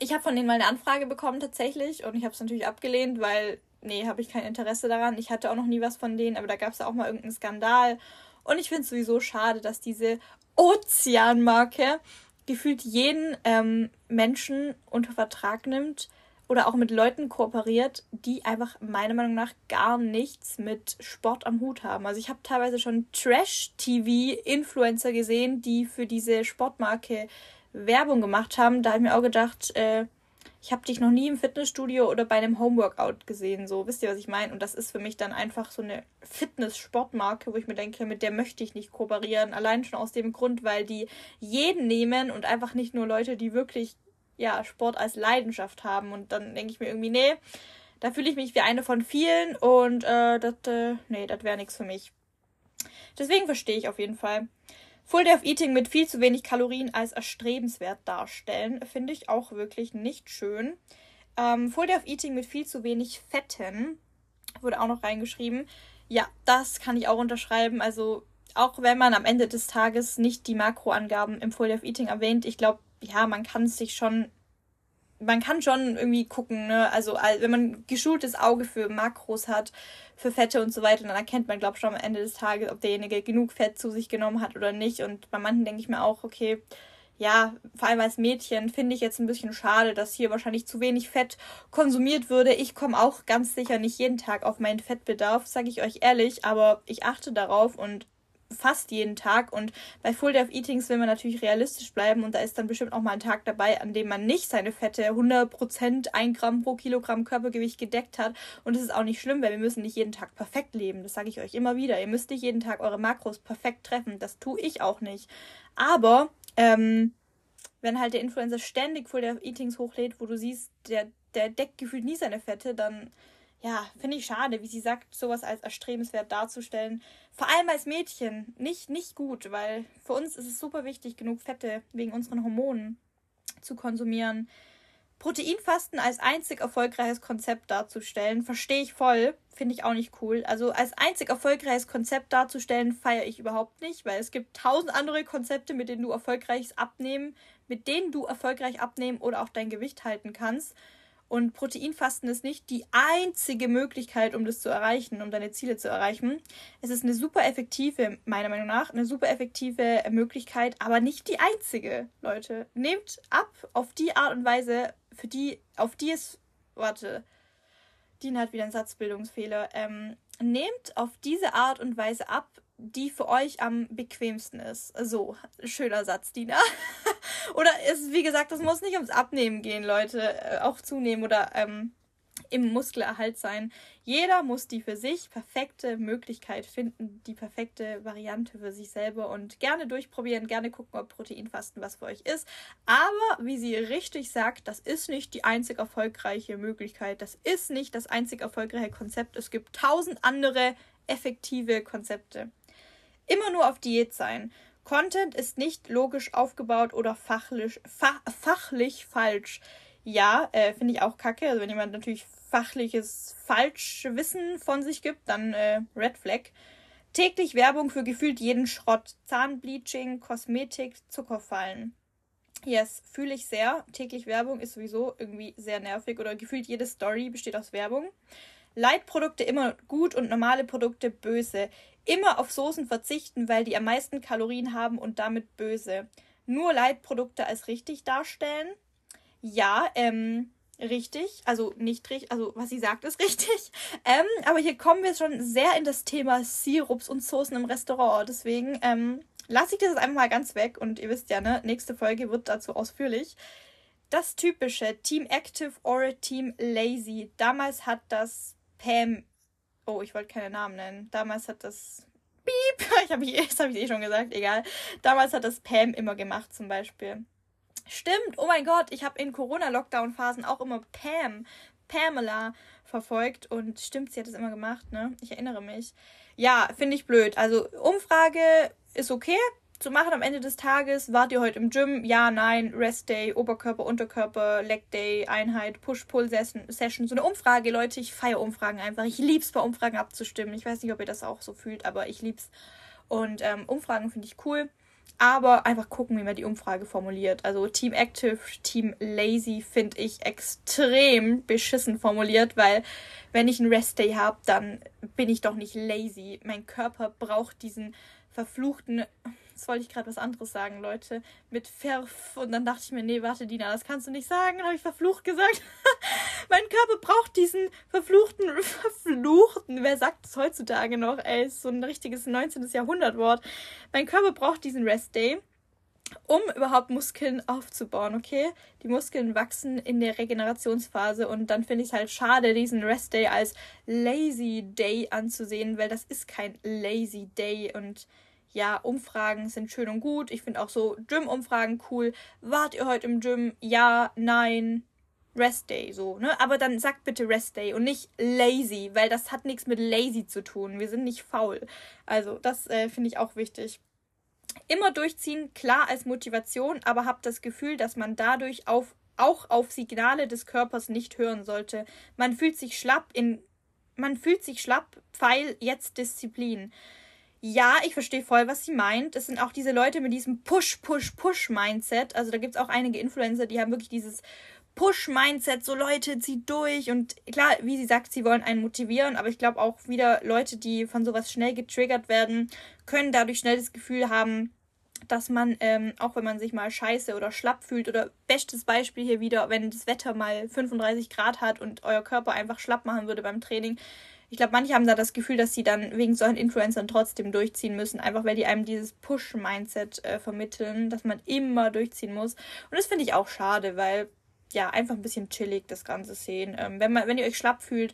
ich habe von denen mal eine Anfrage bekommen tatsächlich und ich habe es natürlich abgelehnt, weil, nee, habe ich kein Interesse daran. Ich hatte auch noch nie was von denen, aber da gab es ja auch mal irgendeinen Skandal. Und ich finde es sowieso schade, dass diese Ozean-Marke gefühlt jeden ähm, Menschen unter Vertrag nimmt, oder auch mit Leuten kooperiert, die einfach meiner Meinung nach gar nichts mit Sport am Hut haben. Also ich habe teilweise schon Trash-TV-Influencer gesehen, die für diese Sportmarke Werbung gemacht haben. Da habe ich mir auch gedacht, äh, ich habe dich noch nie im Fitnessstudio oder bei einem Homeworkout gesehen. So, wisst ihr, was ich meine? Und das ist für mich dann einfach so eine Fitness-Sportmarke, wo ich mir denke, mit der möchte ich nicht kooperieren. Allein schon aus dem Grund, weil die jeden nehmen und einfach nicht nur Leute, die wirklich ja, Sport als Leidenschaft haben. Und dann denke ich mir irgendwie, nee, da fühle ich mich wie eine von vielen und äh, das, äh, nee, das wäre nichts für mich. Deswegen verstehe ich auf jeden Fall. Full Day of Eating mit viel zu wenig Kalorien als erstrebenswert darstellen, finde ich auch wirklich nicht schön. Ähm, Full Day of Eating mit viel zu wenig Fetten wurde auch noch reingeschrieben. Ja, das kann ich auch unterschreiben. Also auch wenn man am Ende des Tages nicht die Makroangaben im Full Day of Eating erwähnt, ich glaube, ja, man kann sich schon, man kann schon irgendwie gucken, ne? Also wenn man geschultes Auge für Makros hat, für Fette und so weiter, dann erkennt man, glaube ich, schon am Ende des Tages, ob derjenige genug Fett zu sich genommen hat oder nicht. Und bei manchen denke ich mir auch, okay, ja, vor allem als Mädchen finde ich jetzt ein bisschen schade, dass hier wahrscheinlich zu wenig Fett konsumiert würde. Ich komme auch ganz sicher nicht jeden Tag auf meinen Fettbedarf, sage ich euch ehrlich, aber ich achte darauf und fast jeden Tag. Und bei Full Day of Eatings will man natürlich realistisch bleiben und da ist dann bestimmt auch mal ein Tag dabei, an dem man nicht seine Fette 100% 1 Gramm pro Kilogramm Körpergewicht gedeckt hat. Und das ist auch nicht schlimm, weil wir müssen nicht jeden Tag perfekt leben. Das sage ich euch immer wieder. Ihr müsst nicht jeden Tag eure Makros perfekt treffen. Das tue ich auch nicht. Aber, ähm, wenn halt der Influencer ständig Full Day of Eatings hochlädt, wo du siehst, der, der deckt gefühlt nie seine Fette, dann ja, finde ich schade, wie sie sagt, sowas als erstrebenswert darzustellen. Vor allem als Mädchen. Nicht, nicht gut, weil für uns ist es super wichtig, genug Fette wegen unseren Hormonen zu konsumieren. Proteinfasten als einzig erfolgreiches Konzept darzustellen, verstehe ich voll. Finde ich auch nicht cool. Also als einzig erfolgreiches Konzept darzustellen, feiere ich überhaupt nicht, weil es gibt tausend andere Konzepte, mit denen du erfolgreich abnehmen, mit denen du erfolgreich abnehmen oder auch dein Gewicht halten kannst. Und Proteinfasten ist nicht die einzige Möglichkeit, um das zu erreichen, um deine Ziele zu erreichen. Es ist eine super effektive, meiner Meinung nach, eine super effektive Möglichkeit, aber nicht die einzige, Leute. Nehmt ab auf die Art und Weise, für die, auf die es, warte, Dina hat wieder einen Satzbildungsfehler. Ähm, nehmt auf diese Art und Weise ab, die für euch am bequemsten ist. So, schöner Satz, Dina. oder ist, wie gesagt, das muss nicht ums Abnehmen gehen, Leute. Äh, auch zunehmen oder ähm, im Muskelerhalt sein. Jeder muss die für sich perfekte Möglichkeit finden, die perfekte Variante für sich selber und gerne durchprobieren, gerne gucken, ob Proteinfasten was für euch ist. Aber wie sie richtig sagt, das ist nicht die einzig erfolgreiche Möglichkeit. Das ist nicht das einzig erfolgreiche Konzept. Es gibt tausend andere effektive Konzepte. Immer nur auf Diät sein. Content ist nicht logisch aufgebaut oder fachlich, fa fachlich falsch. Ja, äh, finde ich auch kacke. Also wenn jemand natürlich fachliches Falschwissen von sich gibt, dann äh, Red Flag. Täglich Werbung für gefühlt jeden Schrott. Zahnbleaching, Kosmetik, Zuckerfallen. Yes, fühle ich sehr. Täglich Werbung ist sowieso irgendwie sehr nervig oder gefühlt jede Story besteht aus Werbung. Leitprodukte immer gut und normale Produkte böse. Immer auf Soßen verzichten, weil die am meisten Kalorien haben und damit böse. Nur Leitprodukte als richtig darstellen. Ja, ähm, richtig. Also nicht richtig, also was sie sagt, ist richtig. Ähm, aber hier kommen wir schon sehr in das Thema Sirups und Soßen im Restaurant. Deswegen ähm, lasse ich das einfach mal ganz weg. Und ihr wisst ja, ne, nächste Folge wird dazu ausführlich. Das typische Team Active or Team Lazy. Damals hat das Pam Oh, ich wollte keine Namen nennen. Damals hat das. Piep! Ich hab ich, das habe ich eh schon gesagt, egal. Damals hat das Pam immer gemacht, zum Beispiel. Stimmt, oh mein Gott, ich habe in Corona-Lockdown-Phasen auch immer Pam, Pamela verfolgt und stimmt, sie hat das immer gemacht, ne? Ich erinnere mich. Ja, finde ich blöd. Also Umfrage ist okay, zu machen am Ende des Tages. Wart ihr heute im Gym? Ja, nein, Rest Day, Oberkörper, Unterkörper, Leg Day, Einheit, Push-Pull-Session. So eine Umfrage, Leute. Ich feiere Umfragen einfach. Ich lieb's bei Umfragen abzustimmen. Ich weiß nicht, ob ihr das auch so fühlt, aber ich lieb's. Und ähm, Umfragen finde ich cool. Aber einfach gucken, wie man die Umfrage formuliert. Also Team Active, Team Lazy finde ich extrem beschissen formuliert, weil wenn ich einen Rest Day habe, dann bin ich doch nicht lazy. Mein Körper braucht diesen verfluchten Jetzt wollte ich gerade was anderes sagen, Leute. Mit Verf. Und dann dachte ich mir, nee, warte, Dina, das kannst du nicht sagen. Habe ich verflucht gesagt. mein Körper braucht diesen verfluchten, verfluchten. Wer sagt es heutzutage noch? Ey, ist so ein richtiges 19. Jahrhundertwort. Mein Körper braucht diesen Rest Day um überhaupt Muskeln aufzubauen, okay? Die Muskeln wachsen in der Regenerationsphase und dann finde ich es halt schade, diesen Rest Day als Lazy Day anzusehen, weil das ist kein Lazy Day und ja, Umfragen sind schön und gut. Ich finde auch so Gym-Umfragen cool. Wart ihr heute im Gym? Ja, nein. Rest Day, so, ne? Aber dann sagt bitte Rest Day und nicht lazy, weil das hat nichts mit lazy zu tun. Wir sind nicht faul. Also, das äh, finde ich auch wichtig. Immer durchziehen, klar als Motivation, aber habt das Gefühl, dass man dadurch auf, auch auf Signale des Körpers nicht hören sollte. Man fühlt sich schlapp in, man fühlt sich schlapp, Pfeil, jetzt Disziplin ja, ich verstehe voll, was sie meint. Es sind auch diese Leute mit diesem Push, Push, Push-Mindset. Also da gibt es auch einige Influencer, die haben wirklich dieses Push-Mindset, so Leute, zieht durch. Und klar, wie sie sagt, sie wollen einen motivieren, aber ich glaube auch wieder Leute, die von sowas schnell getriggert werden, können dadurch schnell das Gefühl haben, dass man, ähm, auch wenn man sich mal scheiße oder schlapp fühlt, oder bestes Beispiel hier wieder, wenn das Wetter mal 35 Grad hat und euer Körper einfach schlapp machen würde beim Training, ich glaube, manche haben da das Gefühl, dass sie dann wegen solchen Influencern trotzdem durchziehen müssen, einfach weil die einem dieses Push-Mindset äh, vermitteln, dass man immer durchziehen muss. Und das finde ich auch schade, weil ja, einfach ein bisschen chillig das Ganze sehen. Ähm, wenn, man, wenn ihr euch schlapp fühlt,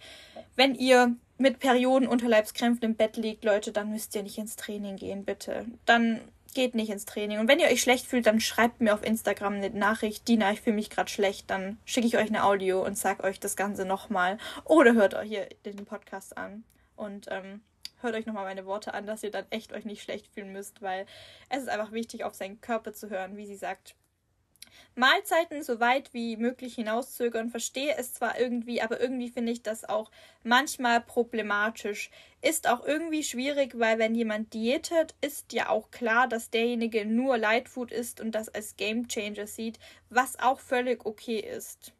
wenn ihr mit Periodenunterleibskrämpfen im Bett liegt, Leute, dann müsst ihr nicht ins Training gehen, bitte. Dann geht nicht ins Training. Und wenn ihr euch schlecht fühlt, dann schreibt mir auf Instagram eine Nachricht, Dina, ich fühle mich gerade schlecht. Dann schicke ich euch eine Audio und sag euch das Ganze nochmal. Oder hört euch hier den Podcast an und ähm, hört euch nochmal meine Worte an, dass ihr dann echt euch nicht schlecht fühlen müsst, weil es ist einfach wichtig, auf seinen Körper zu hören, wie sie sagt. Mahlzeiten so weit wie möglich hinauszögern, verstehe es zwar irgendwie, aber irgendwie finde ich das auch manchmal problematisch. Ist auch irgendwie schwierig, weil wenn jemand diätet, ist ja auch klar, dass derjenige nur Lightfood isst und das als Game Changer sieht, was auch völlig okay ist.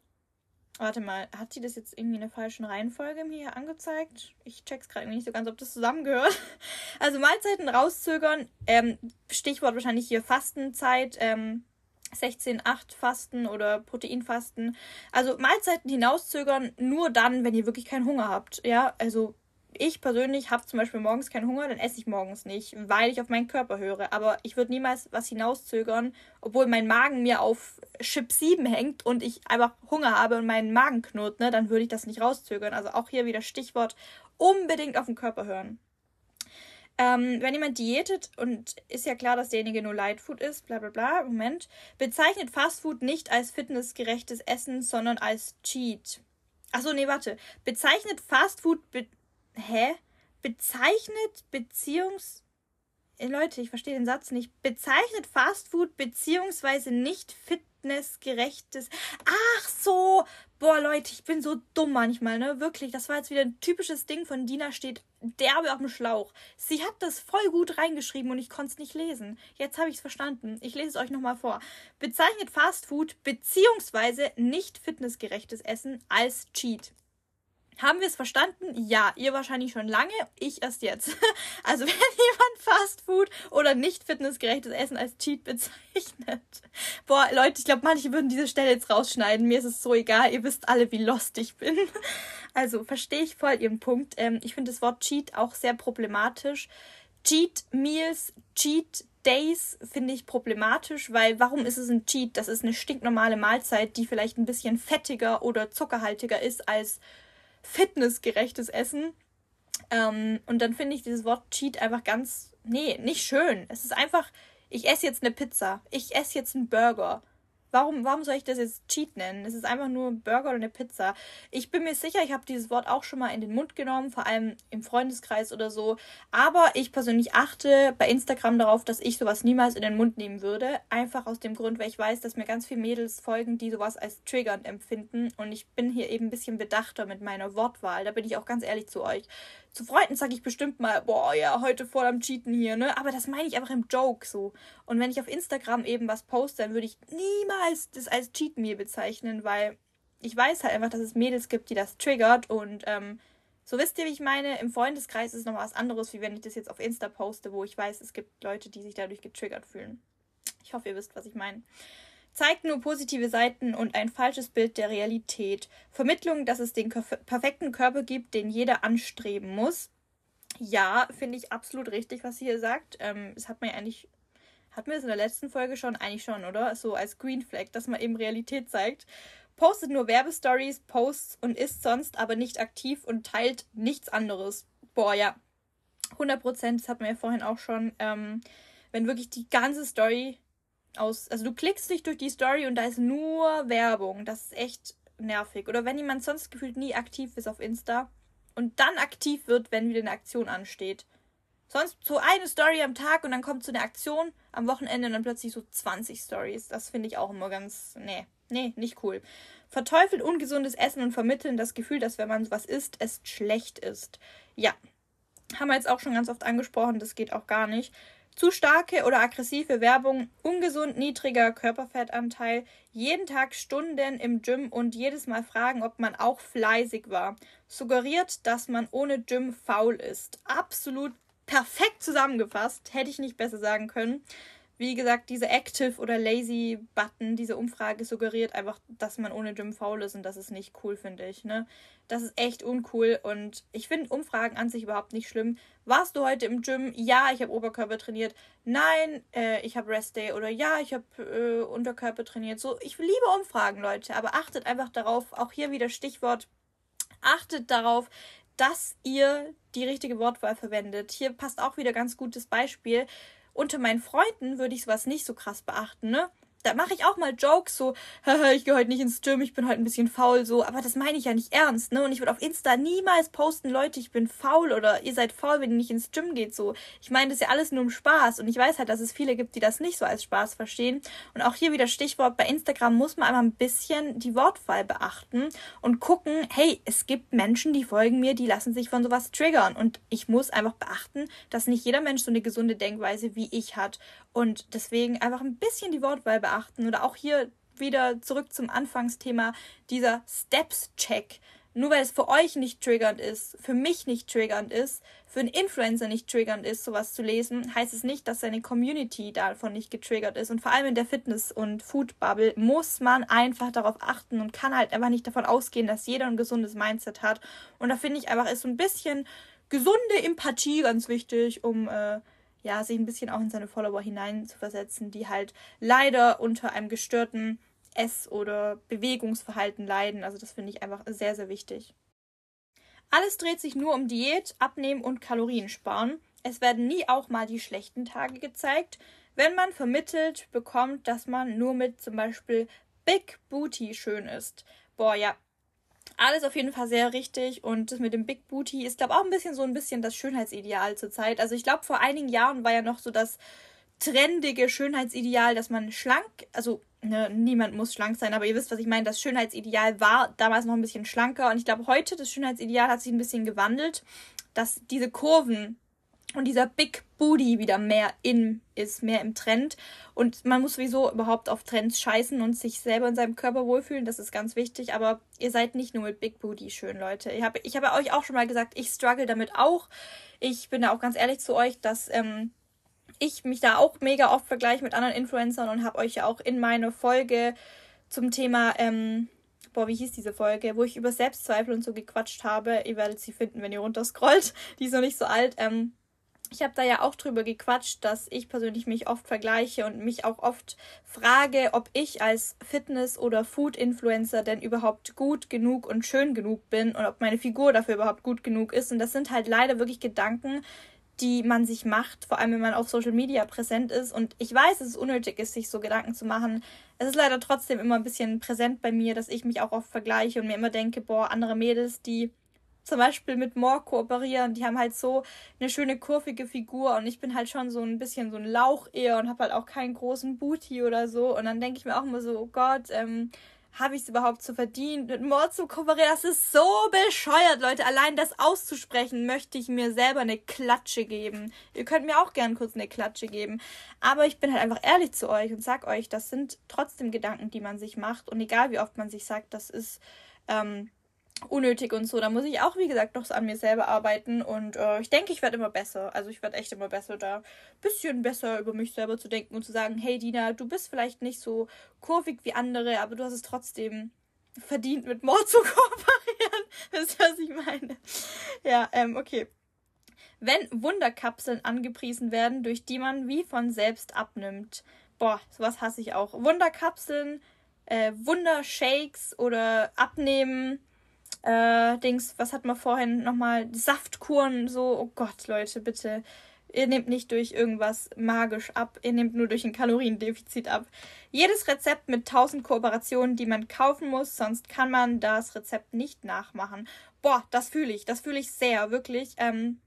Warte mal, hat sie das jetzt irgendwie in der falschen Reihenfolge mir hier angezeigt? Ich check's gerade nicht so ganz, ob das zusammengehört. Also Mahlzeiten rauszögern, ähm, Stichwort wahrscheinlich hier Fastenzeit, ähm, 16-8 Fasten oder Proteinfasten. Also Mahlzeiten hinauszögern nur dann, wenn ihr wirklich keinen Hunger habt. Ja, also ich persönlich habe zum Beispiel morgens keinen Hunger, dann esse ich morgens nicht, weil ich auf meinen Körper höre. Aber ich würde niemals was hinauszögern, obwohl mein Magen mir auf Chip 7 hängt und ich einfach Hunger habe und meinen Magen knurrt, ne, dann würde ich das nicht rauszögern. Also auch hier wieder Stichwort unbedingt auf den Körper hören. Ähm, wenn jemand diätet und ist ja klar, dass derjenige nur Lightfood ist, bla bla bla, Moment, bezeichnet Fastfood nicht als fitnessgerechtes Essen, sondern als Cheat. Achso, nee, warte. Bezeichnet Fastfood. Be hä? Bezeichnet Beziehungs. Leute, ich verstehe den Satz nicht. Bezeichnet Fastfood beziehungsweise nicht fit fitnessgerechtes. Ach so, boah Leute, ich bin so dumm manchmal, ne? Wirklich, das war jetzt wieder ein typisches Ding von Dina steht derbe auf dem Schlauch. Sie hat das voll gut reingeschrieben und ich konnte es nicht lesen. Jetzt habe ich es verstanden. Ich lese es euch nochmal vor. Bezeichnet Fastfood beziehungsweise nicht fitnessgerechtes Essen als Cheat. Haben wir es verstanden? Ja, ihr wahrscheinlich schon lange, ich erst jetzt. Also wenn jemand Fastfood oder nicht fitnessgerechtes Essen als Cheat bezeichnet. Boah, Leute, ich glaube, manche würden diese Stelle jetzt rausschneiden. Mir ist es so egal, ihr wisst alle, wie lost ich bin. Also verstehe ich voll ihren Punkt. Ähm, ich finde das Wort Cheat auch sehr problematisch. Cheat Meals, Cheat Days finde ich problematisch, weil warum ist es ein Cheat? Das ist eine stinknormale Mahlzeit, die vielleicht ein bisschen fettiger oder zuckerhaltiger ist als fitnessgerechtes Essen. Ähm, und dann finde ich dieses Wort Cheat einfach ganz, nee, nicht schön. Es ist einfach, ich esse jetzt eine Pizza, ich esse jetzt einen Burger. Warum, warum soll ich das jetzt Cheat nennen? Es ist einfach nur ein Burger oder eine Pizza. Ich bin mir sicher, ich habe dieses Wort auch schon mal in den Mund genommen, vor allem im Freundeskreis oder so. Aber ich persönlich achte bei Instagram darauf, dass ich sowas niemals in den Mund nehmen würde. Einfach aus dem Grund, weil ich weiß, dass mir ganz viele Mädels folgen, die sowas als triggernd empfinden. Und ich bin hier eben ein bisschen bedachter mit meiner Wortwahl. Da bin ich auch ganz ehrlich zu euch. Zu Freunden sage ich bestimmt mal, boah, ja, heute voll am Cheaten hier, ne? Aber das meine ich einfach im Joke so. Und wenn ich auf Instagram eben was poste, dann würde ich niemals das als Cheat Meal bezeichnen, weil ich weiß halt einfach, dass es Mädels gibt, die das triggert und ähm, so wisst ihr, wie ich meine, im Freundeskreis ist es noch was anderes, wie wenn ich das jetzt auf Insta poste, wo ich weiß, es gibt Leute, die sich dadurch getriggert fühlen. Ich hoffe, ihr wisst, was ich meine zeigt nur positive Seiten und ein falsches Bild der Realität. Vermittlung, dass es den perfekten Körper gibt, den jeder anstreben muss. Ja, finde ich absolut richtig, was sie hier sagt. Ähm, hat mir eigentlich, hatten wir es in der letzten Folge schon? Eigentlich schon, oder? So als Green Flag, dass man eben Realität zeigt. Postet nur Werbestories, Posts und ist sonst aber nicht aktiv und teilt nichts anderes. Boah, ja. 100 Prozent, das hatten wir ja vorhin auch schon. Ähm, wenn wirklich die ganze Story aus, also du klickst dich durch die Story und da ist nur Werbung. Das ist echt nervig. Oder wenn jemand sonst gefühlt nie aktiv ist auf Insta und dann aktiv wird, wenn wieder eine Aktion ansteht. Sonst so eine Story am Tag und dann kommt so eine Aktion am Wochenende und dann plötzlich so 20 Stories. Das finde ich auch immer ganz, nee, nee, nicht cool. Verteufelt ungesundes Essen und vermitteln das Gefühl, dass wenn man was isst, es schlecht ist. Ja, haben wir jetzt auch schon ganz oft angesprochen, das geht auch gar nicht. Zu starke oder aggressive Werbung, ungesund niedriger Körperfettanteil, jeden Tag Stunden im Gym und jedes Mal fragen, ob man auch fleißig war. Suggeriert, dass man ohne Gym faul ist. Absolut perfekt zusammengefasst, hätte ich nicht besser sagen können wie gesagt, diese Active oder Lazy Button, diese Umfrage suggeriert einfach, dass man ohne Gym faul ist und das ist nicht cool, finde ich. Ne? Das ist echt uncool und ich finde Umfragen an sich überhaupt nicht schlimm. Warst du heute im Gym? Ja, ich habe Oberkörper trainiert. Nein, äh, ich habe Rest Day oder ja, ich habe äh, Unterkörper trainiert. So, ich liebe Umfragen, Leute, aber achtet einfach darauf, auch hier wieder Stichwort, achtet darauf, dass ihr die richtige Wortwahl verwendet. Hier passt auch wieder ganz gutes Beispiel unter meinen Freunden würde ich sowas nicht so krass beachten, ne? Da mache ich auch mal Jokes, so, haha, ich gehe heute nicht ins Gym, ich bin heute ein bisschen faul, so, aber das meine ich ja nicht ernst, ne? Und ich würde auf Insta niemals posten, Leute, ich bin faul oder ihr seid faul, wenn ihr nicht ins Gym geht, so. Ich meine, das ist ja alles nur um Spaß und ich weiß halt, dass es viele gibt, die das nicht so als Spaß verstehen. Und auch hier wieder Stichwort, bei Instagram muss man einmal ein bisschen die Wortwahl beachten und gucken, hey, es gibt Menschen, die folgen mir, die lassen sich von sowas triggern und ich muss einfach beachten, dass nicht jeder Mensch so eine gesunde Denkweise wie ich hat und deswegen einfach ein bisschen die Wortwahl beachten oder auch hier wieder zurück zum Anfangsthema dieser Steps-Check. Nur weil es für euch nicht triggernd ist, für mich nicht triggernd ist, für einen Influencer nicht triggernd ist, sowas zu lesen, heißt es nicht, dass seine Community davon nicht getriggert ist. Und vor allem in der Fitness- und Food-Bubble muss man einfach darauf achten und kann halt einfach nicht davon ausgehen, dass jeder ein gesundes Mindset hat. Und da finde ich einfach, ist so ein bisschen gesunde Empathie ganz wichtig, um äh, ja, sich ein bisschen auch in seine Follower hineinzuversetzen, die halt leider unter einem gestörten Ess- oder Bewegungsverhalten leiden. Also das finde ich einfach sehr, sehr wichtig. Alles dreht sich nur um Diät, Abnehmen und Kalorien sparen. Es werden nie auch mal die schlechten Tage gezeigt, wenn man vermittelt bekommt, dass man nur mit zum Beispiel Big Booty schön ist. Boah, ja, alles auf jeden Fall sehr richtig und das mit dem Big Booty ist, glaube ich, auch ein bisschen so ein bisschen das Schönheitsideal zur Zeit. Also ich glaube, vor einigen Jahren war ja noch so das trendige Schönheitsideal, dass man schlank, also ne, niemand muss schlank sein, aber ihr wisst, was ich meine. Das Schönheitsideal war damals noch ein bisschen schlanker und ich glaube, heute das Schönheitsideal hat sich ein bisschen gewandelt, dass diese Kurven und dieser Big Booty wieder mehr in ist, mehr im Trend. Und man muss sowieso überhaupt auf Trends scheißen und sich selber in seinem Körper wohlfühlen. Das ist ganz wichtig. Aber ihr seid nicht nur mit Big Booty schön, Leute. Ich habe ich hab euch auch schon mal gesagt, ich struggle damit auch. Ich bin da auch ganz ehrlich zu euch, dass ähm, ich mich da auch mega oft vergleiche mit anderen Influencern und habe euch ja auch in meine Folge zum Thema ähm, boah, wie hieß diese Folge, wo ich über Selbstzweifel und so gequatscht habe. Ihr werdet sie finden, wenn ihr runterscrollt. Die ist noch nicht so alt. Ähm, ich habe da ja auch drüber gequatscht, dass ich persönlich mich oft vergleiche und mich auch oft frage, ob ich als Fitness- oder Food-Influencer denn überhaupt gut genug und schön genug bin und ob meine Figur dafür überhaupt gut genug ist. Und das sind halt leider wirklich Gedanken, die man sich macht, vor allem wenn man auf Social Media präsent ist. Und ich weiß, dass es unnötig ist, sich so Gedanken zu machen. Es ist leider trotzdem immer ein bisschen präsent bei mir, dass ich mich auch oft vergleiche und mir immer denke, boah, andere Mädels, die zum Beispiel mit More kooperieren. Die haben halt so eine schöne kurvige Figur und ich bin halt schon so ein bisschen so ein Lauch eher und habe halt auch keinen großen Booty oder so. Und dann denke ich mir auch immer so, oh Gott, ähm, habe ich es überhaupt zu verdient, mit More zu kooperieren? Das ist so bescheuert, Leute. Allein das auszusprechen, möchte ich mir selber eine Klatsche geben. Ihr könnt mir auch gern kurz eine Klatsche geben. Aber ich bin halt einfach ehrlich zu euch und sag euch, das sind trotzdem Gedanken, die man sich macht. Und egal wie oft man sich sagt, das ist. Ähm, unnötig und so. Da muss ich auch, wie gesagt, noch an mir selber arbeiten. Und äh, ich denke, ich werde immer besser. Also ich werde echt immer besser, da ein bisschen besser über mich selber zu denken und zu sagen, hey Dina, du bist vielleicht nicht so kurvig wie andere, aber du hast es trotzdem verdient, mit Mord zu kooperieren. Das ist, was ich meine. Ja, ähm, okay. Wenn Wunderkapseln angepriesen werden, durch die man wie von selbst abnimmt. Boah, sowas hasse ich auch. Wunderkapseln, äh, Wundershakes oder Abnehmen äh, Dings, was hat man vorhin nochmal? Saftkuren, so, oh Gott, Leute, bitte. Ihr nehmt nicht durch irgendwas magisch ab, ihr nehmt nur durch ein Kaloriendefizit ab. Jedes Rezept mit 1000 Kooperationen, die man kaufen muss, sonst kann man das Rezept nicht nachmachen. Boah, das fühle ich, das fühle ich sehr, wirklich. Ähm,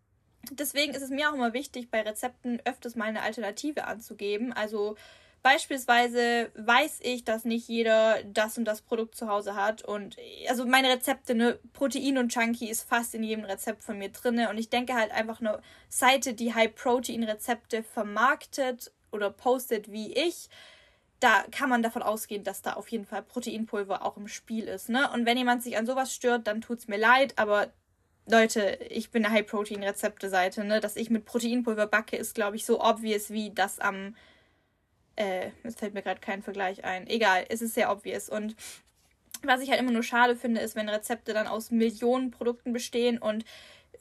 deswegen ist es mir auch immer wichtig, bei Rezepten öfters mal eine Alternative anzugeben. Also Beispielsweise weiß ich, dass nicht jeder das und das Produkt zu Hause hat. Und also meine Rezepte, ne, Protein und Chunky ist fast in jedem Rezept von mir drin. Und ich denke halt einfach eine Seite, die High-Protein-Rezepte vermarktet oder postet wie ich, da kann man davon ausgehen, dass da auf jeden Fall Proteinpulver auch im Spiel ist. Ne? Und wenn jemand sich an sowas stört, dann tut es mir leid, aber Leute, ich bin eine High-Protein-Rezepte-Seite. Ne? Dass ich mit Proteinpulver backe, ist, glaube ich, so obvious wie das am äh, es fällt mir gerade kein Vergleich ein. Egal, es ist sehr obvious. Und was ich halt immer nur schade finde, ist, wenn Rezepte dann aus Millionen Produkten bestehen und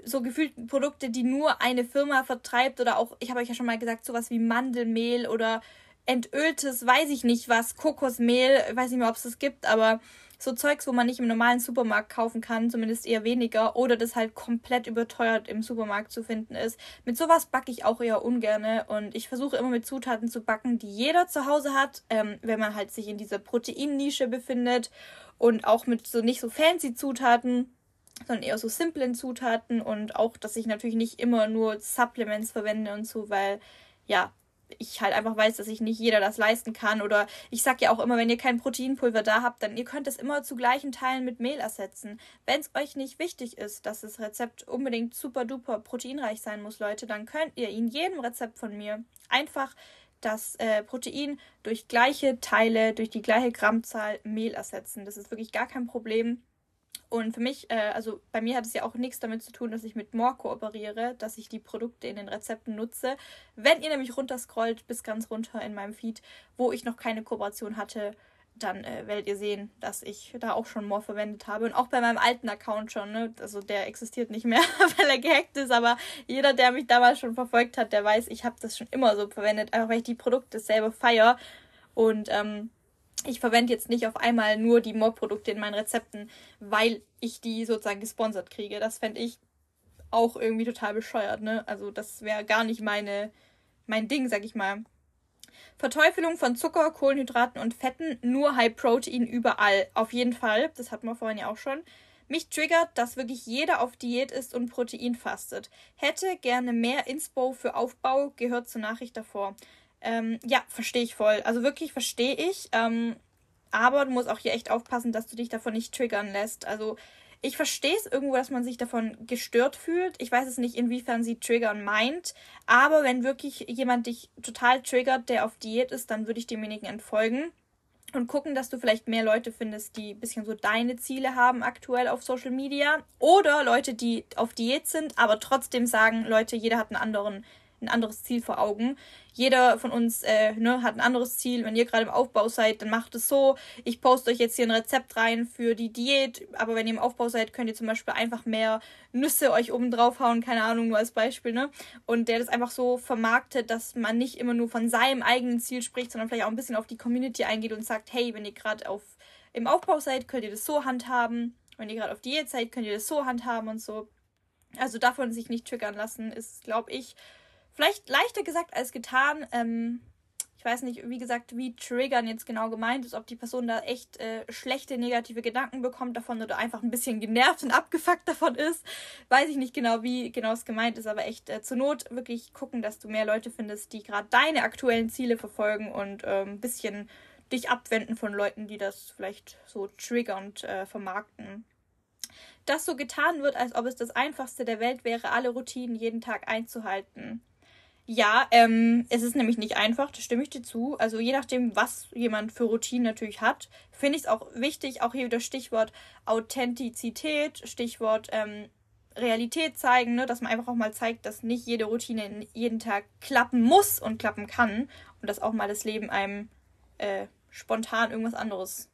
so gefühlt Produkte, die nur eine Firma vertreibt oder auch, ich habe euch ja schon mal gesagt, sowas wie Mandelmehl oder entöltes, weiß ich nicht was, Kokosmehl, weiß nicht mehr, ob es das gibt, aber so Zeugs, wo man nicht im normalen Supermarkt kaufen kann, zumindest eher weniger, oder das halt komplett überteuert im Supermarkt zu finden ist. Mit sowas backe ich auch eher ungerne und ich versuche immer mit Zutaten zu backen, die jeder zu Hause hat, ähm, wenn man halt sich in dieser Proteinnische befindet und auch mit so nicht so fancy Zutaten sondern eher so simplen Zutaten und auch, dass ich natürlich nicht immer nur Supplements verwende und so, weil ja, ich halt einfach weiß, dass sich nicht jeder das leisten kann. Oder ich sag ja auch immer, wenn ihr kein Proteinpulver da habt, dann ihr könnt es immer zu gleichen Teilen mit Mehl ersetzen. Wenn es euch nicht wichtig ist, dass das Rezept unbedingt super duper proteinreich sein muss, Leute, dann könnt ihr in jedem Rezept von mir einfach das äh, Protein durch gleiche Teile, durch die gleiche Grammzahl Mehl ersetzen. Das ist wirklich gar kein Problem. Und für mich, äh, also bei mir hat es ja auch nichts damit zu tun, dass ich mit More kooperiere, dass ich die Produkte in den Rezepten nutze. Wenn ihr nämlich runterscrollt bis ganz runter in meinem Feed, wo ich noch keine Kooperation hatte, dann äh, werdet ihr sehen, dass ich da auch schon More verwendet habe. Und auch bei meinem alten Account schon, ne? Also der existiert nicht mehr, weil er gehackt ist, aber jeder, der mich damals schon verfolgt hat, der weiß, ich habe das schon immer so verwendet, einfach weil ich die Produkte selber feiere. Und ähm, ich verwende jetzt nicht auf einmal nur die Mob-Produkte in meinen Rezepten, weil ich die sozusagen gesponsert kriege. Das fände ich auch irgendwie total bescheuert, ne? Also das wäre gar nicht meine, mein Ding, sag ich mal. Verteufelung von Zucker, Kohlenhydraten und Fetten, nur High Protein überall. Auf jeden Fall, das hatten wir vorhin ja auch schon. Mich triggert, dass wirklich jeder auf Diät ist und Protein fastet. Hätte gerne mehr Inspo für Aufbau, gehört zur Nachricht davor. Ähm, ja, verstehe ich voll. Also wirklich verstehe ich. Ähm, aber du musst auch hier echt aufpassen, dass du dich davon nicht triggern lässt. Also ich verstehe es irgendwo, dass man sich davon gestört fühlt. Ich weiß es nicht, inwiefern sie triggern meint. Aber wenn wirklich jemand dich total triggert, der auf Diät ist, dann würde ich demjenigen entfolgen und gucken, dass du vielleicht mehr Leute findest, die ein bisschen so deine Ziele haben aktuell auf Social Media. Oder Leute, die auf Diät sind, aber trotzdem sagen, Leute, jeder hat einen anderen ein anderes Ziel vor Augen. Jeder von uns äh, ne, hat ein anderes Ziel. Wenn ihr gerade im Aufbau seid, dann macht es so. Ich poste euch jetzt hier ein Rezept rein für die Diät, aber wenn ihr im Aufbau seid, könnt ihr zum Beispiel einfach mehr Nüsse euch oben drauf hauen, keine Ahnung, nur als Beispiel, ne? Und der das einfach so vermarktet, dass man nicht immer nur von seinem eigenen Ziel spricht, sondern vielleicht auch ein bisschen auf die Community eingeht und sagt, hey, wenn ihr gerade auf im Aufbau seid, könnt ihr das so handhaben. Wenn ihr gerade auf Diät seid, könnt ihr das so handhaben und so. Also davon sich nicht triggern lassen, ist, glaube ich, Vielleicht leichter gesagt als getan. Ähm, ich weiß nicht, wie gesagt, wie Triggern jetzt genau gemeint ist, ob die Person da echt äh, schlechte negative Gedanken bekommt davon oder einfach ein bisschen genervt und abgefuckt davon ist. Weiß ich nicht genau, wie genau es gemeint ist, aber echt äh, zur Not wirklich gucken, dass du mehr Leute findest, die gerade deine aktuellen Ziele verfolgen und äh, ein bisschen dich abwenden von Leuten, die das vielleicht so triggernd äh, vermarkten. Dass so getan wird, als ob es das einfachste der Welt wäre, alle Routinen jeden Tag einzuhalten ja, ähm, es ist nämlich nicht einfach, das stimme ich dir zu. Also je nachdem, was jemand für Routinen natürlich hat, finde ich es auch wichtig, auch hier wieder Stichwort Authentizität, Stichwort ähm, Realität zeigen, ne? dass man einfach auch mal zeigt, dass nicht jede Routine jeden Tag klappen muss und klappen kann und dass auch mal das Leben einem äh, spontan irgendwas anderes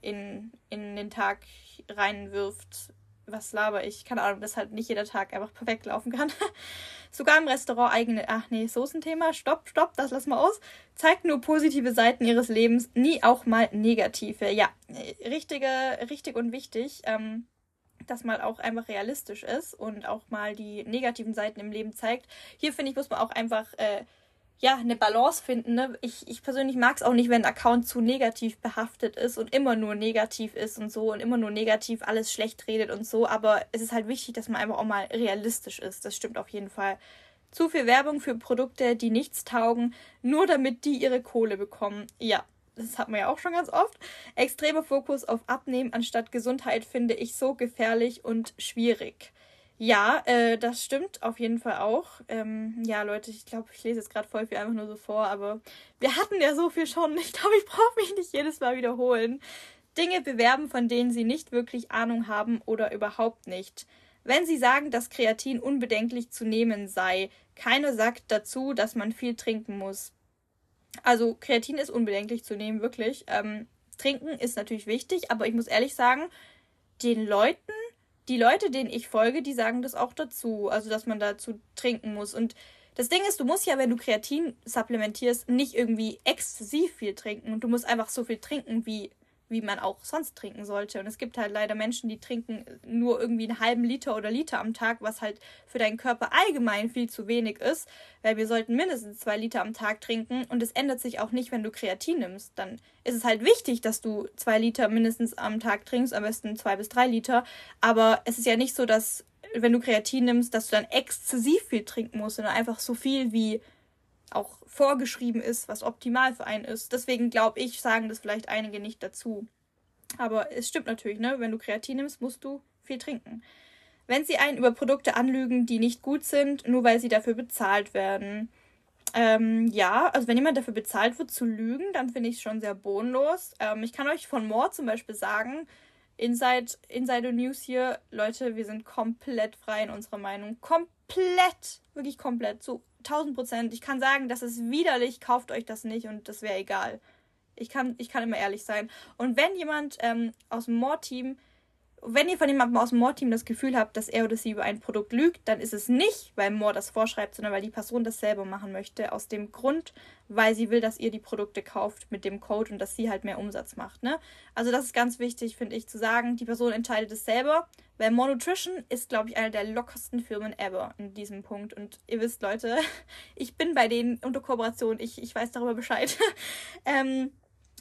in, in den Tag reinwirft, was laber ich? Keine Ahnung, dass halt nicht jeder Tag einfach perfekt laufen kann. Sogar im Restaurant eigene. Ach nee, Soßenthema. Stopp, stopp, das lassen wir aus. Zeigt nur positive Seiten ihres Lebens, nie auch mal negative. Ja, richtige, richtig und wichtig. Ähm, dass mal auch einfach realistisch ist und auch mal die negativen Seiten im Leben zeigt. Hier finde ich, muss man auch einfach äh, ja, eine Balance finden. Ne? Ich, ich persönlich mag es auch nicht, wenn ein Account zu negativ behaftet ist und immer nur negativ ist und so und immer nur negativ alles schlecht redet und so. Aber es ist halt wichtig, dass man einfach auch mal realistisch ist. Das stimmt auf jeden Fall. Zu viel Werbung für Produkte, die nichts taugen, nur damit die ihre Kohle bekommen. Ja, das hat man ja auch schon ganz oft. Extremer Fokus auf Abnehmen anstatt Gesundheit finde ich so gefährlich und schwierig. Ja, äh, das stimmt auf jeden Fall auch. Ähm, ja, Leute, ich glaube, ich lese jetzt gerade voll viel einfach nur so vor, aber wir hatten ja so viel schon. Ich glaube, ich brauche mich nicht jedes Mal wiederholen. Dinge bewerben, von denen sie nicht wirklich Ahnung haben oder überhaupt nicht. Wenn sie sagen, dass Kreatin unbedenklich zu nehmen sei, keiner sagt dazu, dass man viel trinken muss. Also Kreatin ist unbedenklich zu nehmen, wirklich. Ähm, trinken ist natürlich wichtig, aber ich muss ehrlich sagen, den Leuten die Leute, denen ich folge, die sagen das auch dazu. Also, dass man dazu trinken muss. Und das Ding ist, du musst ja, wenn du Kreatin supplementierst, nicht irgendwie exzessiv viel trinken. Und du musst einfach so viel trinken, wie wie man auch sonst trinken sollte. Und es gibt halt leider Menschen, die trinken nur irgendwie einen halben Liter oder Liter am Tag, was halt für deinen Körper allgemein viel zu wenig ist, weil wir sollten mindestens zwei Liter am Tag trinken. Und es ändert sich auch nicht, wenn du Kreatin nimmst. Dann ist es halt wichtig, dass du zwei Liter mindestens am Tag trinkst, am besten zwei bis drei Liter. Aber es ist ja nicht so, dass wenn du Kreatin nimmst, dass du dann exzessiv viel trinken musst, sondern einfach so viel wie auch vorgeschrieben ist, was optimal für einen ist. Deswegen glaube ich, sagen das vielleicht einige nicht dazu. Aber es stimmt natürlich, ne? Wenn du Kreatin nimmst, musst du viel trinken. Wenn sie einen über Produkte anlügen, die nicht gut sind, nur weil sie dafür bezahlt werden. Ähm, ja, also wenn jemand dafür bezahlt wird zu lügen, dann finde ich es schon sehr bodenlos. Ähm, ich kann euch von Moore zum Beispiel sagen, Inside, Insider News hier, Leute, wir sind komplett frei in unserer Meinung. Komplett, wirklich komplett. So 1000 Prozent. Ich kann sagen, das ist widerlich, kauft euch das nicht und das wäre egal. Ich kann, ich kann immer ehrlich sein. Und wenn jemand ähm, aus dem More-Team wenn ihr von jemandem aus dem Mordteam das Gefühl habt, dass er oder sie über ein Produkt lügt, dann ist es nicht, weil Mord das vorschreibt, sondern weil die Person das selber machen möchte. Aus dem Grund, weil sie will, dass ihr die Produkte kauft mit dem Code und dass sie halt mehr Umsatz macht. Ne? Also das ist ganz wichtig, finde ich, zu sagen. Die Person entscheidet es selber, weil More Nutrition ist, glaube ich, eine der lockersten Firmen ever in diesem Punkt. Und ihr wisst, Leute, ich bin bei denen unter Kooperation. Ich, ich weiß darüber Bescheid. ähm,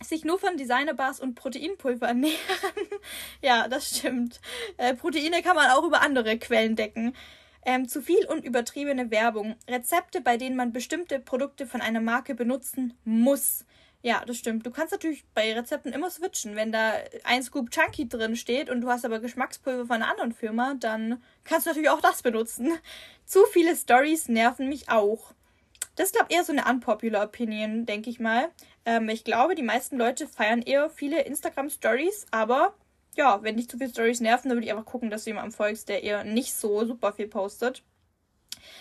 sich nur von Designerbars und Proteinpulver ernähren. ja, das stimmt. Äh, Proteine kann man auch über andere Quellen decken. Ähm, zu viel und übertriebene Werbung. Rezepte, bei denen man bestimmte Produkte von einer Marke benutzen muss. Ja, das stimmt. Du kannst natürlich bei Rezepten immer switchen. Wenn da ein Scoop Chunky drin steht und du hast aber Geschmackspulver von einer anderen Firma, dann kannst du natürlich auch das benutzen. Zu viele Stories nerven mich auch. Das ist, glaube ich, eher so eine unpopular Opinion, denke ich mal. Ähm, ich glaube, die meisten Leute feiern eher viele Instagram-Stories, aber ja, wenn nicht zu viele Stories nerven, dann würde ich einfach gucken, dass du jemandem folgst, der eher nicht so super viel postet.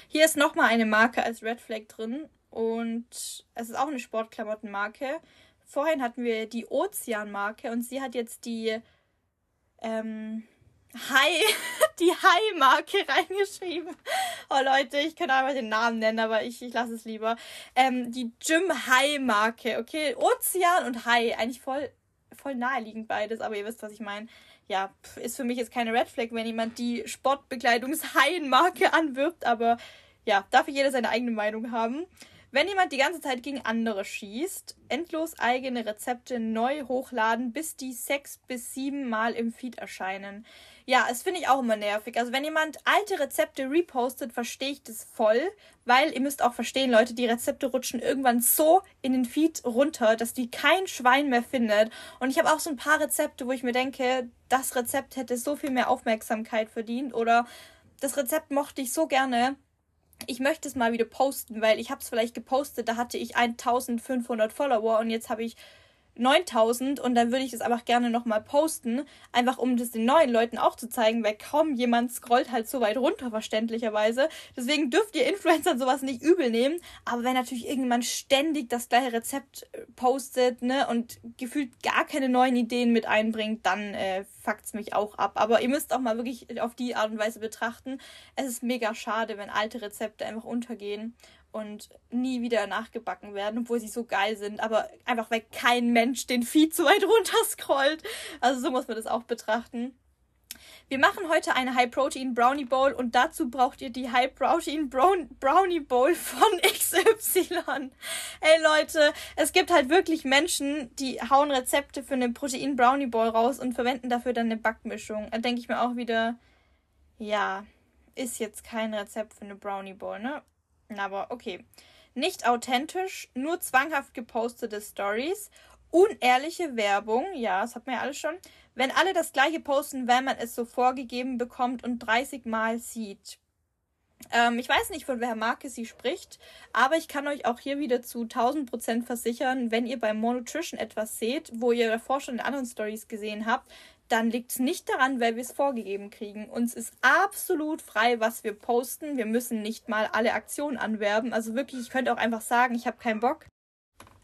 Hier ist nochmal eine Marke als Red Flag drin und es ist auch eine Sportklamottenmarke. Vorhin hatten wir die Ozean-Marke und sie hat jetzt die ähm, Hi, die Hi-Marke reingeschrieben. Oh Leute, ich könnte einfach den Namen nennen, aber ich, ich lasse es lieber. Ähm, die Jim Hi-Marke, okay? Ozean und Hi, eigentlich voll, voll naheliegend beides, aber ihr wisst, was ich meine. Ja, ist für mich jetzt keine Red Flag, wenn jemand die Sportbekleidungs-Hi-Marke anwirbt, aber ja, darf jeder seine eigene Meinung haben. Wenn jemand die ganze Zeit gegen andere schießt, endlos eigene Rezepte neu hochladen, bis die sechs bis sieben Mal im Feed erscheinen. Ja, das finde ich auch immer nervig. Also wenn jemand alte Rezepte repostet, verstehe ich das voll, weil ihr müsst auch verstehen, Leute, die Rezepte rutschen irgendwann so in den Feed runter, dass die kein Schwein mehr findet. Und ich habe auch so ein paar Rezepte, wo ich mir denke, das Rezept hätte so viel mehr Aufmerksamkeit verdient oder das Rezept mochte ich so gerne, ich möchte es mal wieder posten, weil ich habe es vielleicht gepostet, da hatte ich 1500 Follower und jetzt habe ich 9000 und dann würde ich es einfach gerne nochmal posten, einfach um das den neuen Leuten auch zu zeigen, weil kaum jemand scrollt halt so weit runter, verständlicherweise. Deswegen dürft ihr Influencern sowas nicht übel nehmen, aber wenn natürlich irgendjemand ständig das gleiche Rezept äh, postet, ne, und gefühlt gar keine neuen Ideen mit einbringt, dann äh, fuckt's mich auch ab. Aber ihr müsst auch mal wirklich auf die Art und Weise betrachten. Es ist mega schade, wenn alte Rezepte einfach untergehen und nie wieder nachgebacken werden, obwohl sie so geil sind, aber einfach weil kein Mensch den Feed so weit runter scrollt. Also so muss man das auch betrachten. Wir machen heute eine High Protein Brownie Bowl und dazu braucht ihr die High Protein Brown Brownie Bowl von XY. Ey Leute, es gibt halt wirklich Menschen, die hauen Rezepte für eine Protein Brownie Bowl raus und verwenden dafür dann eine Backmischung. Da denke ich mir auch wieder, ja, ist jetzt kein Rezept für eine Brownie Bowl, ne? Aber okay. Nicht authentisch, nur zwanghaft gepostete Stories. Unehrliche Werbung, ja, das hat man ja alles schon. Wenn alle das gleiche posten, wenn man es so vorgegeben bekommt und 30 Mal sieht. Ähm, ich weiß nicht, von welcher Marke sie spricht, aber ich kann euch auch hier wieder zu 1000% versichern, wenn ihr bei Monutrition etwas seht, wo ihr davor schon in anderen Stories gesehen habt, dann liegt es nicht daran, weil wir es vorgegeben kriegen. Uns ist absolut frei, was wir posten. Wir müssen nicht mal alle Aktionen anwerben. Also wirklich, ich könnte auch einfach sagen, ich habe keinen Bock.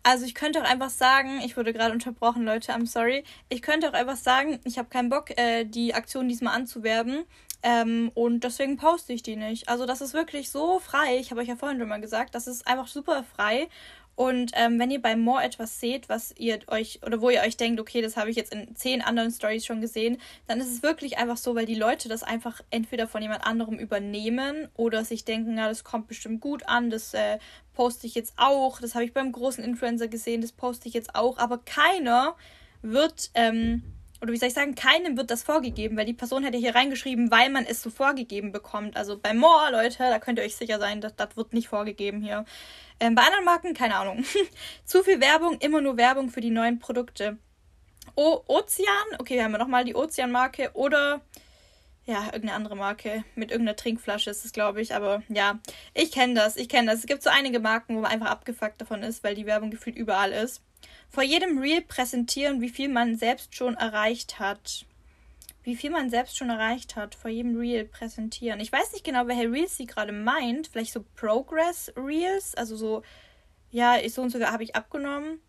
Also ich könnte auch einfach sagen, ich wurde gerade unterbrochen, Leute, I'm sorry. Ich könnte auch einfach sagen, ich habe keinen Bock, äh, die Aktion diesmal anzuwerben. Ähm, und deswegen poste ich die nicht. Also das ist wirklich so frei. Ich habe euch ja vorhin schon mal gesagt, das ist einfach super frei. Und ähm, wenn ihr bei More etwas seht, was ihr euch oder wo ihr euch denkt, okay, das habe ich jetzt in zehn anderen Stories schon gesehen, dann ist es wirklich einfach so, weil die Leute das einfach entweder von jemand anderem übernehmen oder sich denken, ja, das kommt bestimmt gut an, das äh, poste ich jetzt auch, das habe ich beim großen Influencer gesehen, das poste ich jetzt auch, aber keiner wird ähm, oder wie soll ich sagen, keinem wird das vorgegeben, weil die Person hätte hier reingeschrieben, weil man es so vorgegeben bekommt. Also bei More, Leute, da könnt ihr euch sicher sein, das, das wird nicht vorgegeben hier. Ähm, bei anderen Marken, keine Ahnung. Zu viel Werbung, immer nur Werbung für die neuen Produkte. O Ozean, okay, wir haben ja nochmal die Ozean-Marke oder ja, irgendeine andere Marke. Mit irgendeiner Trinkflasche ist es, glaube ich. Aber ja, ich kenne das, ich kenne das. Es gibt so einige Marken, wo man einfach abgefuckt davon ist, weil die Werbung gefühlt überall ist. Vor jedem Reel präsentieren, wie viel man selbst schon erreicht hat. Wie viel man selbst schon erreicht hat. Vor jedem Reel präsentieren. Ich weiß nicht genau, welche Reels sie gerade meint. Vielleicht so Progress Reels. Also so, ja, so und so habe ich abgenommen.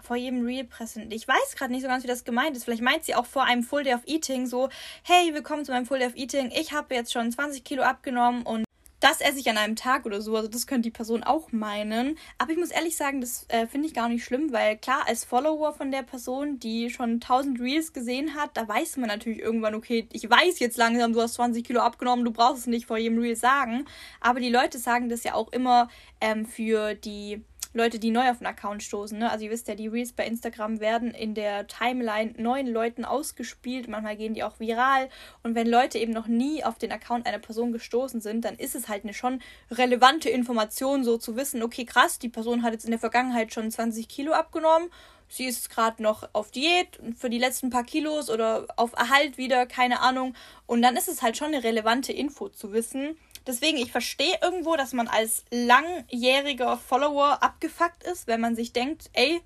Vor jedem Reel präsentieren. Ich weiß gerade nicht so ganz, wie das gemeint ist. Vielleicht meint sie auch vor einem Full Day of Eating so, hey, willkommen zu meinem Full Day of Eating. Ich habe jetzt schon 20 Kilo abgenommen und das esse ich an einem Tag oder so. Also das könnte die Person auch meinen. Aber ich muss ehrlich sagen, das äh, finde ich gar nicht schlimm, weil klar, als Follower von der Person, die schon 1000 Reels gesehen hat, da weiß man natürlich irgendwann, okay, ich weiß jetzt langsam, du hast 20 Kilo abgenommen, du brauchst es nicht vor jedem Reel sagen. Aber die Leute sagen das ja auch immer ähm, für die Leute, die neu auf einen Account stoßen. Ne? Also ihr wisst ja, die Reels bei Instagram werden in der Timeline neuen Leuten ausgespielt. Manchmal gehen die auch viral. Und wenn Leute eben noch nie auf den Account einer Person gestoßen sind, dann ist es halt eine schon relevante Information, so zu wissen, okay, krass, die Person hat jetzt in der Vergangenheit schon 20 Kilo abgenommen sie ist gerade noch auf Diät für die letzten paar Kilos oder auf Erhalt wieder, keine Ahnung. Und dann ist es halt schon eine relevante Info zu wissen. Deswegen, ich verstehe irgendwo, dass man als langjähriger Follower abgefuckt ist, wenn man sich denkt, ey,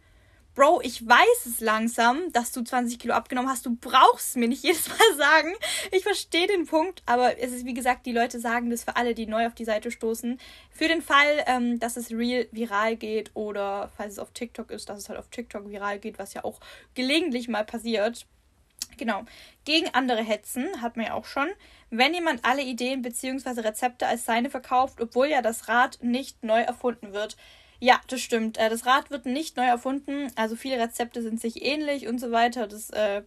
Bro, ich weiß es langsam, dass du 20 Kilo abgenommen hast. Du brauchst mir nicht jedes Mal sagen. Ich verstehe den Punkt, aber es ist wie gesagt, die Leute sagen das für alle, die neu auf die Seite stoßen. Für den Fall, ähm, dass es real viral geht oder falls es auf TikTok ist, dass es halt auf TikTok viral geht, was ja auch gelegentlich mal passiert. Genau. Gegen andere hetzen hat man ja auch schon. Wenn jemand alle Ideen bzw. Rezepte als seine verkauft, obwohl ja das Rad nicht neu erfunden wird. Ja, das stimmt. Äh, das Rad wird nicht neu erfunden. Also viele Rezepte sind sich ähnlich und so weiter. Das äh,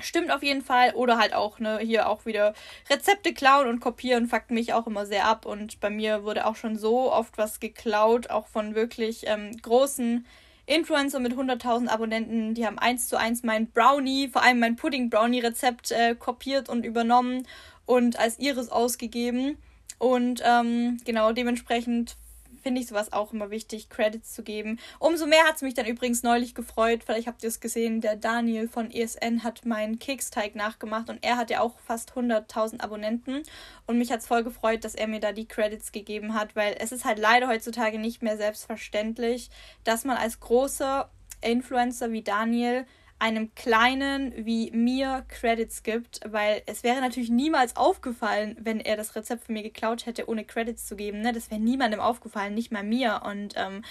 stimmt auf jeden Fall. Oder halt auch, ne, hier auch wieder Rezepte klauen und kopieren fuckt mich auch immer sehr ab. Und bei mir wurde auch schon so oft was geklaut, auch von wirklich ähm, großen Influencer mit 100.000 Abonnenten, die haben eins zu eins mein Brownie, vor allem mein Pudding-Brownie-Rezept äh, kopiert und übernommen und als ihres ausgegeben. Und ähm, genau dementsprechend finde ich sowas auch immer wichtig, Credits zu geben. Umso mehr hat es mich dann übrigens neulich gefreut. Vielleicht habt ihr es gesehen, der Daniel von ESN hat meinen Keksteig nachgemacht und er hat ja auch fast 100.000 Abonnenten. Und mich hat es voll gefreut, dass er mir da die Credits gegeben hat, weil es ist halt leider heutzutage nicht mehr selbstverständlich, dass man als großer Influencer wie Daniel einem Kleinen wie mir Credits gibt, weil es wäre natürlich niemals aufgefallen, wenn er das Rezept von mir geklaut hätte, ohne Credits zu geben. Ne? Das wäre niemandem aufgefallen, nicht mal mir. Und ähm,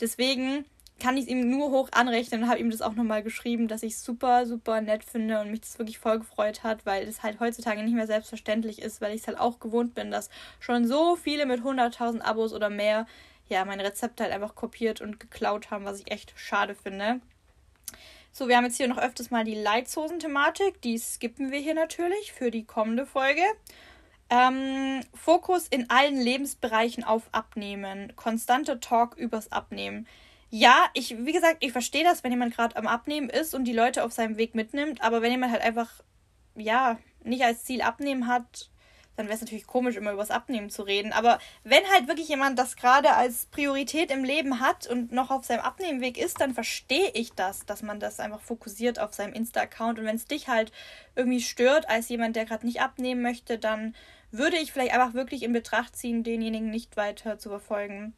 deswegen kann ich es ihm nur hoch anrechnen und habe ihm das auch nochmal geschrieben, dass ich es super, super nett finde und mich das wirklich voll gefreut hat, weil es halt heutzutage nicht mehr selbstverständlich ist, weil ich es halt auch gewohnt bin, dass schon so viele mit 100.000 Abos oder mehr ja meine Rezepte halt einfach kopiert und geklaut haben, was ich echt schade finde. So, wir haben jetzt hier noch öfters mal die Leitzosen-Thematik. Die skippen wir hier natürlich für die kommende Folge. Ähm, Fokus in allen Lebensbereichen auf Abnehmen. Konstanter Talk übers Abnehmen. Ja, ich, wie gesagt, ich verstehe das, wenn jemand gerade am Abnehmen ist und die Leute auf seinem Weg mitnimmt, aber wenn jemand halt einfach, ja, nicht als Ziel abnehmen hat, dann wäre es natürlich komisch, immer über das Abnehmen zu reden. Aber wenn halt wirklich jemand das gerade als Priorität im Leben hat und noch auf seinem Abnehmenweg ist, dann verstehe ich das, dass man das einfach fokussiert auf seinem Insta-Account. Und wenn es dich halt irgendwie stört, als jemand, der gerade nicht abnehmen möchte, dann würde ich vielleicht einfach wirklich in Betracht ziehen, denjenigen nicht weiter zu verfolgen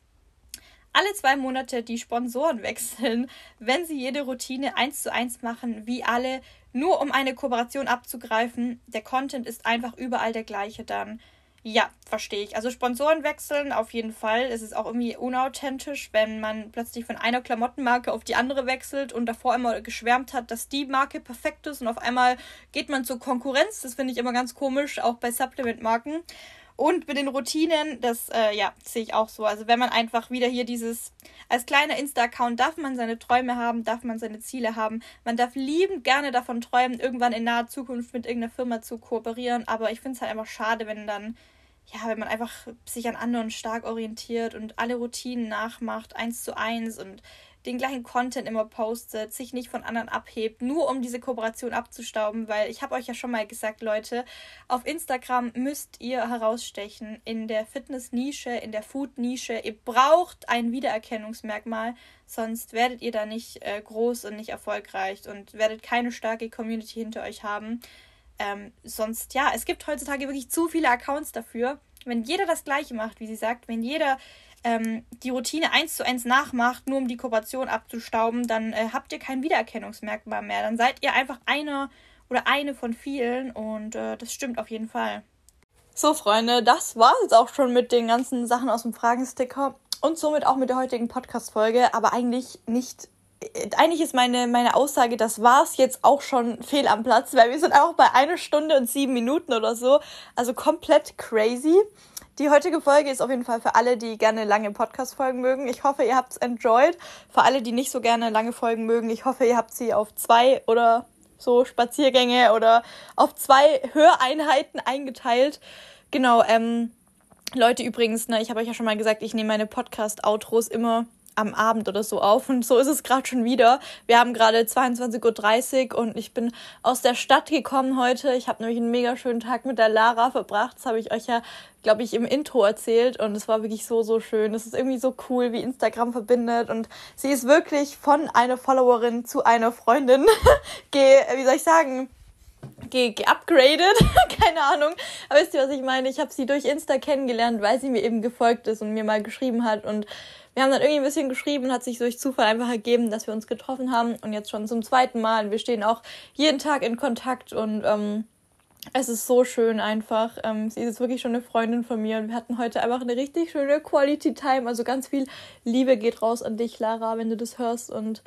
alle zwei Monate die Sponsoren wechseln, wenn sie jede Routine eins zu eins machen, wie alle, nur um eine Kooperation abzugreifen. Der Content ist einfach überall der gleiche dann. Ja, verstehe ich. Also Sponsoren wechseln auf jeden Fall. Es ist auch irgendwie unauthentisch, wenn man plötzlich von einer Klamottenmarke auf die andere wechselt und davor immer geschwärmt hat, dass die Marke perfekt ist und auf einmal geht man zur Konkurrenz. Das finde ich immer ganz komisch, auch bei Supplement-Marken. Und mit den Routinen, das äh, ja, sehe ich auch so. Also wenn man einfach wieder hier dieses, als kleiner Insta-Account darf man seine Träume haben, darf man seine Ziele haben. Man darf liebend gerne davon träumen, irgendwann in naher Zukunft mit irgendeiner Firma zu kooperieren. Aber ich finde es halt einfach schade, wenn dann, ja, wenn man einfach sich an anderen stark orientiert und alle Routinen nachmacht, eins zu eins und den gleichen Content immer postet, sich nicht von anderen abhebt, nur um diese Kooperation abzustauben, weil ich habe euch ja schon mal gesagt, Leute, auf Instagram müsst ihr herausstechen in der Fitness-Nische, in der Food-Nische. Ihr braucht ein Wiedererkennungsmerkmal, sonst werdet ihr da nicht äh, groß und nicht erfolgreich und werdet keine starke Community hinter euch haben. Ähm, sonst, ja, es gibt heutzutage wirklich zu viele Accounts dafür. Wenn jeder das gleiche macht, wie sie sagt, wenn jeder ähm, die Routine eins zu eins nachmacht, nur um die Kooperation abzustauben, dann äh, habt ihr kein Wiedererkennungsmerkmal mehr. Dann seid ihr einfach einer oder eine von vielen und äh, das stimmt auf jeden Fall. So, Freunde, das war jetzt auch schon mit den ganzen Sachen aus dem Fragensticker und somit auch mit der heutigen Podcast-Folge, aber eigentlich nicht. Äh, eigentlich ist meine, meine Aussage, das war's jetzt auch schon fehl am Platz, weil wir sind auch bei einer Stunde und sieben Minuten oder so. Also komplett crazy. Die heutige Folge ist auf jeden Fall für alle, die gerne lange Podcast-Folgen mögen. Ich hoffe, ihr habt es enjoyed. Für alle, die nicht so gerne lange Folgen mögen, ich hoffe, ihr habt sie auf zwei oder so Spaziergänge oder auf zwei Höreinheiten eingeteilt. Genau, ähm, Leute übrigens, ne, ich habe euch ja schon mal gesagt, ich nehme meine Podcast-Outros immer am Abend oder so auf und so ist es gerade schon wieder. Wir haben gerade 22.30 Uhr und ich bin aus der Stadt gekommen heute. Ich habe nämlich einen mega schönen Tag mit der Lara verbracht. Das habe ich euch ja, glaube ich, im Intro erzählt und es war wirklich so, so schön. Es ist irgendwie so cool, wie Instagram verbindet und sie ist wirklich von einer Followerin zu einer Freundin, ge, wie soll ich sagen, geupgradet, keine Ahnung. Aber wisst ihr, was ich meine? Ich habe sie durch Insta kennengelernt, weil sie mir eben gefolgt ist und mir mal geschrieben hat und wir haben dann irgendwie ein bisschen geschrieben, hat sich durch Zufall einfach ergeben, dass wir uns getroffen haben und jetzt schon zum zweiten Mal. Wir stehen auch jeden Tag in Kontakt und ähm, es ist so schön einfach. Ähm, sie ist wirklich schon eine Freundin von mir und wir hatten heute einfach eine richtig schöne Quality Time. Also ganz viel Liebe geht raus an dich, Lara, wenn du das hörst. Und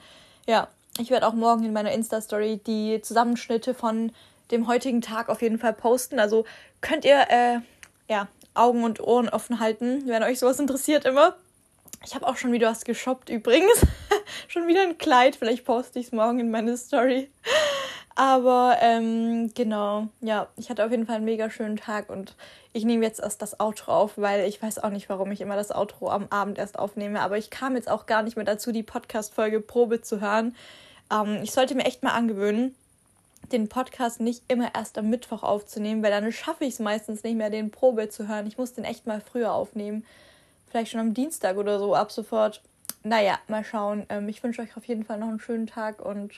ja, ich werde auch morgen in meiner Insta-Story die Zusammenschnitte von dem heutigen Tag auf jeden Fall posten. Also könnt ihr äh, ja, Augen und Ohren offen halten, wenn euch sowas interessiert immer. Ich habe auch schon wieder was geshoppt übrigens. schon wieder ein Kleid. Vielleicht poste ich es morgen in meine Story. Aber ähm, genau, ja, ich hatte auf jeden Fall einen mega schönen Tag und ich nehme jetzt erst das Outro auf, weil ich weiß auch nicht, warum ich immer das Outro am Abend erst aufnehme. Aber ich kam jetzt auch gar nicht mehr dazu, die Podcast-Folge Probe zu hören. Ähm, ich sollte mir echt mal angewöhnen, den Podcast nicht immer erst am Mittwoch aufzunehmen, weil dann schaffe ich es meistens nicht mehr, den Probe zu hören. Ich muss den echt mal früher aufnehmen vielleicht schon am Dienstag oder so ab sofort. Naja, mal schauen. Ähm, ich wünsche euch auf jeden Fall noch einen schönen Tag und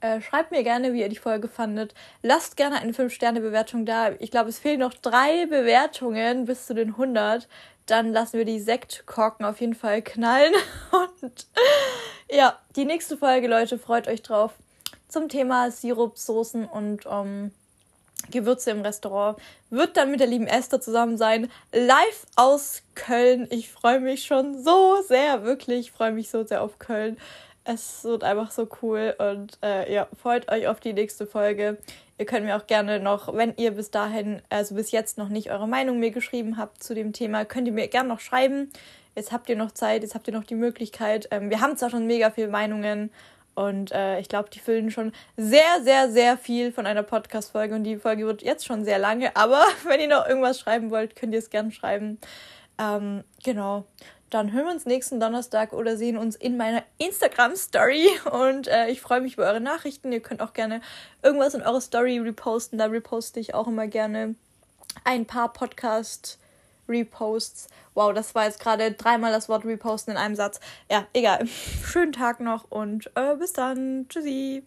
äh, schreibt mir gerne, wie ihr die Folge fandet. Lasst gerne eine 5-Sterne-Bewertung da. Ich glaube, es fehlen noch drei Bewertungen bis zu den 100. Dann lassen wir die Sektkorken auf jeden Fall knallen. Und ja, die nächste Folge, Leute, freut euch drauf. Zum Thema Sirup, Soßen und ähm, Gewürze im Restaurant. Wird dann mit der lieben Esther zusammen sein. Live aus Köln. Ich freue mich schon so sehr, wirklich. Ich freue mich so sehr auf Köln. Es wird einfach so cool und äh, ja, freut euch auf die nächste Folge. Ihr könnt mir auch gerne noch, wenn ihr bis dahin, also bis jetzt noch nicht eure Meinung mir geschrieben habt zu dem Thema, könnt ihr mir gerne noch schreiben. Jetzt habt ihr noch Zeit, jetzt habt ihr noch die Möglichkeit. Ähm, wir haben zwar schon mega viele Meinungen und äh, ich glaube, die füllen schon sehr, sehr, sehr viel von einer Podcast-Folge. Und die Folge wird jetzt schon sehr lange. Aber wenn ihr noch irgendwas schreiben wollt, könnt ihr es gerne schreiben. Ähm, genau. Dann hören wir uns nächsten Donnerstag oder sehen uns in meiner Instagram-Story. Und äh, ich freue mich über eure Nachrichten. Ihr könnt auch gerne irgendwas in eure Story reposten. Da reposte ich auch immer gerne ein paar Podcast- Reposts. Wow, das war jetzt gerade dreimal das Wort Reposten in einem Satz. Ja, egal. Schönen Tag noch und äh, bis dann. Tschüssi.